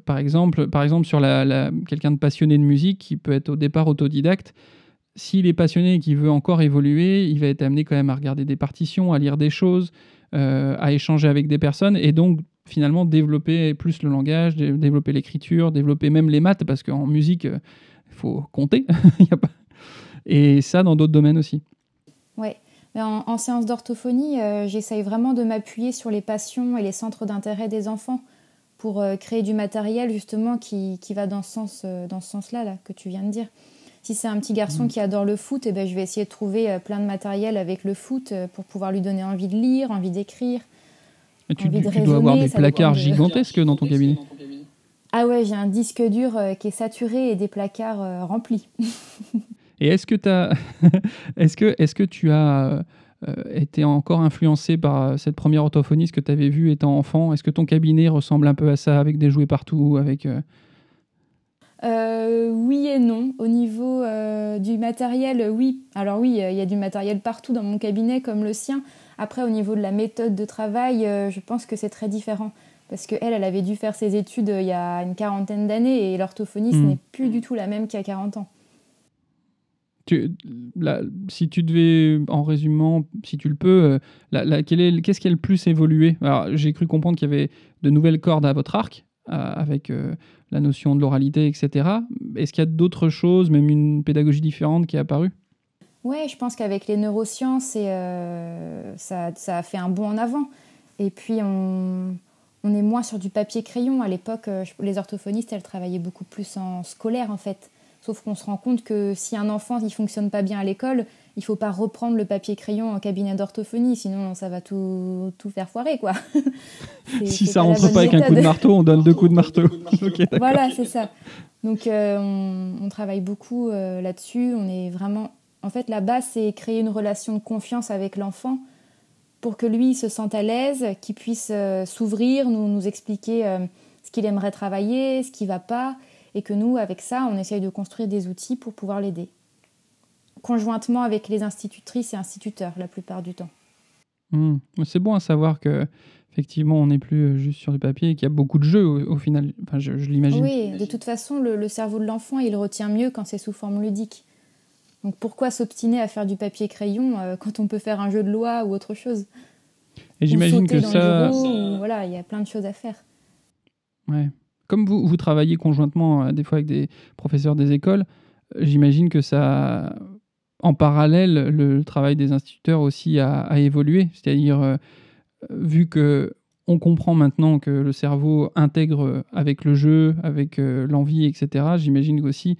par exemple, par exemple sur la, quelqu'un de passionné de musique qui peut être au départ autodidacte, s'il est passionné et qu'il veut encore évoluer, il va être amené quand même à regarder des partitions, à lire des choses, euh, à échanger avec des personnes et donc finalement développer plus le langage, développer l'écriture, développer même les maths parce qu'en musique, il faut compter. [LAUGHS] Et ça dans d'autres domaines aussi. Oui. En, en, séance d'orthophonie, euh, j'essaye vraiment de m'appuyer sur les passions et les centres d'intérêt des enfants pour euh, créer du matériel justement qui, qui va dans ce, sens, sens-là là, que tu viens de dire. Si c'est un petit garçon mm. qui adore le foot, eh ben, je vais essayer de trouver euh, plein de matériel avec le foot euh, pour pouvoir lui donner envie de lire, envie d'écrire. tu, dois avoir des placards gigantesques dans ton cabinet. Ah ouais, j'ai un disque dur euh, qui est saturé et des placards euh, remplis. [LAUGHS] et est-ce que, as... [LAUGHS] est-ce que, tu as euh, été encore influencé par cette première orthophoniste que tu avais vue étant enfant? Est-ce que ton cabinet ressemble un peu à ça, avec des jouets partout avec, Oui et non. Au niveau du matériel, oui. Alors oui, il y a du matériel partout dans mon cabinet comme le sien. Après, au niveau de la méthode de travail, je pense que c'est très différent parce qu'elle, elle avait dû faire ses études euh, il y a une quarantaine d'années et l'orthophonie, ce hmm. n'est plus du tout la même qu'il y a 40 ans. Tu, si tu devais, en résumant, si tu le peux, euh, qu'est-ce qui a le plus évolué? Alors, j'ai cru comprendre qu'il y avait de nouvelles cordes à votre arc, euh, avec la notion de l'oralité, etc. Est-ce qu'il y a d'autres choses, même une pédagogie différente qui est apparue? Ouais, je pense qu'avec les neurosciences, et, ça, a fait un bond en avant. Et puis, on, est moins sur du papier crayon. À l'époque, euh, les orthophonistes, elles travaillaient beaucoup plus en scolaire en fait. Sauf qu'on se rend compte que si un enfant ne fonctionne pas bien à l'école, il faut pas reprendre le papier crayon en cabinet d'orthophonie, sinon ça va tout, tout faire foirer quoi. [LAUGHS] si ça rentre pas avec un coup de marteau, on donne deux coups de [LAUGHS] marteau. voilà, c'est ça. Donc euh, on, travaille beaucoup euh, là-dessus. On est vraiment, en fait, la base c'est créer une relation de confiance avec l'enfant pour que lui se sente à l'aise, qu'il puisse euh, s'ouvrir, nous, nous expliquer euh, ce qu'il aimerait travailler, ce qui ne va pas, et que nous, avec ça, on essaye de construire des outils pour pouvoir l'aider. Conjointement avec les institutrices et instituteurs, la plupart du temps. Mmh. C'est bon à savoir que effectivement, on n'est plus euh, juste sur du papier et qu'il y a beaucoup de jeux au, final. Enfin, je, l'imagine. Oui, de toute façon, le, le cerveau de l'enfant, il retient mieux quand c'est sous forme ludique. Donc pourquoi s'obstiner à faire du papier crayon euh, quand on peut faire un jeu de loi ou autre chose? Et j'imagine que ça. voilà, il y a plein de choses à faire. Ouais. Comme vous, vous travaillez conjointement euh, des fois avec des professeurs des écoles, euh, j'imagine que ça, en parallèle, le travail des instituteurs aussi a, évolué. C'est-à-dire, vu que on comprend maintenant que le cerveau intègre avec le jeu, avec l'envie, etc. J'imagine aussi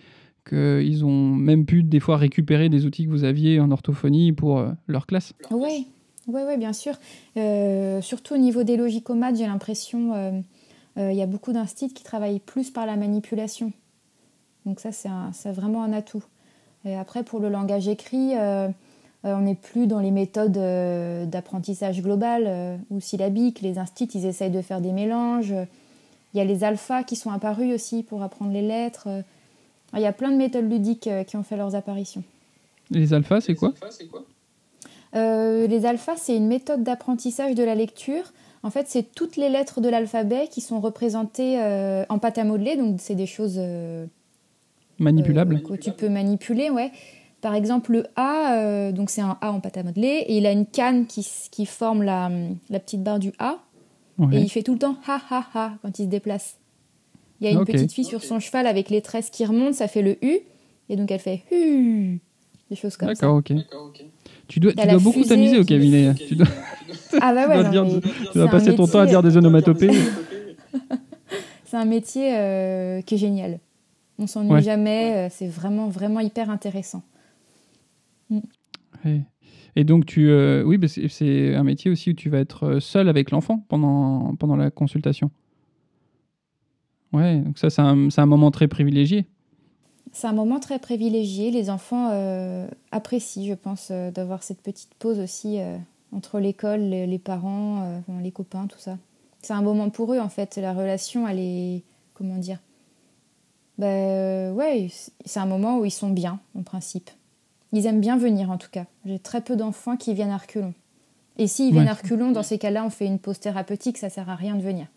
qu'ils ont même pu des fois récupérer des outils que vous aviez en orthophonie pour euh, leur classe. Oui, oui, ouais, bien sûr. Euh, surtout au niveau des logicomates, j'ai l'impression euh, il y a beaucoup d'instituts qui travaillent plus par la manipulation. Donc ça, c'est vraiment un atout. Et après, pour le langage écrit, on n'est plus dans les méthodes d'apprentissage global ou syllabique. Les instituts, ils essayent de faire des mélanges. Il y a les alphas qui sont apparus aussi pour apprendre les lettres. Il y a plein de méthodes ludiques euh, qui ont fait leurs apparitions. Les alphas, c'est quoi, euh, Les alphas, c'est une méthode d'apprentissage de la lecture. En fait, c'est toutes les lettres de l'alphabet qui sont représentées euh, en pâte à modeler. Donc, c'est des choses manipulables que tu peux manipuler, ouais. Par exemple, le A, donc c'est un A en pâte à modeler, et il a une canne qui, qui forme la, la, petite barre du A, et il fait tout le temps ha ha ha quand il se déplace. Il y a une petite fille sur son cheval avec les tresses qui remontent, ça fait le U. Et donc elle fait Hu Des choses comme ça. D'accord, ok. Tu dois, tu dois beaucoup t'amuser au cabinet. tu dois, ah bah ouais, [LAUGHS] tu dois, passer ton temps à dire des onomatopées. [LAUGHS] c'est un métier euh, qui est génial. On s'ennuie jamais, euh, c'est vraiment, vraiment hyper intéressant. Mm. Et donc, tu, euh, oui, bah, c'est un métier aussi où tu vas être seul avec l'enfant pendant, pendant la consultation. Ouais, donc ça, c'est un, un, moment très privilégié. C'est un moment très privilégié. Les enfants euh, apprécient, je pense, euh, d'avoir cette petite pause aussi euh, entre l'école, les, parents, les copains, tout ça. C'est un moment pour eux, en fait. La relation, elle est. Comment dire Ben ouais, c'est un moment où ils sont bien, en principe. Ils aiment bien venir, en tout cas. J'ai très peu d'enfants qui viennent à reculons. Et s'ils viennent à reculons, dans ces cas-là, on fait une pause thérapeutique, ça sert à rien de venir.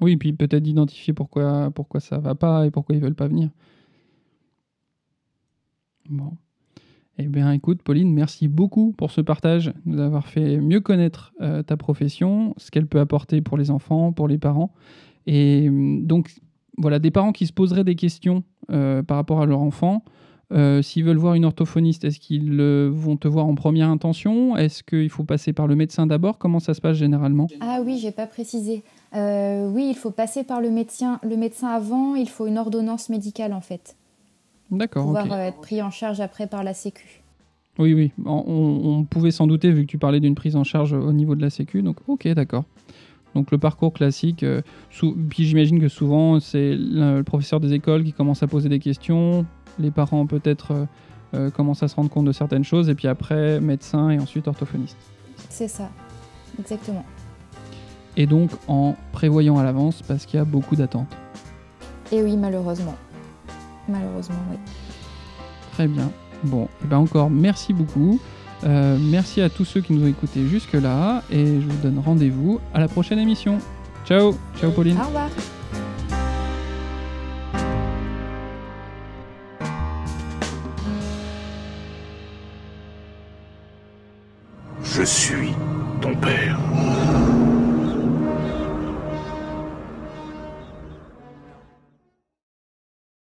Oui, puis peut-être d'identifier pourquoi, pourquoi ça va pas et pourquoi ils veulent pas venir. Bon. Eh bien, écoute, Pauline, merci beaucoup pour ce partage, nous avoir fait mieux connaître euh, ta profession, ce qu'elle peut apporter pour les enfants, pour les parents. Et hum, donc, voilà, des parents qui se poseraient des questions euh, par rapport à leur enfant. Euh, s'ils veulent voir une orthophoniste, est-ce qu'ils vont te voir en première intention? Est-ce qu'il faut passer par le médecin d'abord? Comment ça se passe généralement? Ah oui, j'ai pas précisé. Euh, oui, il faut passer par le médecin, le médecin avant. Il faut une ordonnance médicale en fait. D'accord. Pour pouvoir euh, être pris en charge après par la Sécu. Oui, oui. On, pouvait s'en douter vu que tu parlais d'une prise en charge au niveau de la Sécu. Donc, ok, d'accord. Donc le parcours classique, euh, puis j'imagine que souvent c'est le, le professeur des écoles qui commence à poser des questions, les parents peut-être euh, euh, commencent à se rendre compte de certaines choses, et puis après médecin et ensuite orthophoniste. C'est ça, exactement. Et donc en prévoyant à l'avance parce qu'il y a beaucoup d'attentes. Et oui, malheureusement. Malheureusement, oui. Très bien. Bon, et ben encore merci beaucoup. Euh, merci à tous ceux qui nous ont écoutés jusque-là, et je vous donne rendez-vous à la prochaine émission. Ciao, ciao Pauline. Au revoir.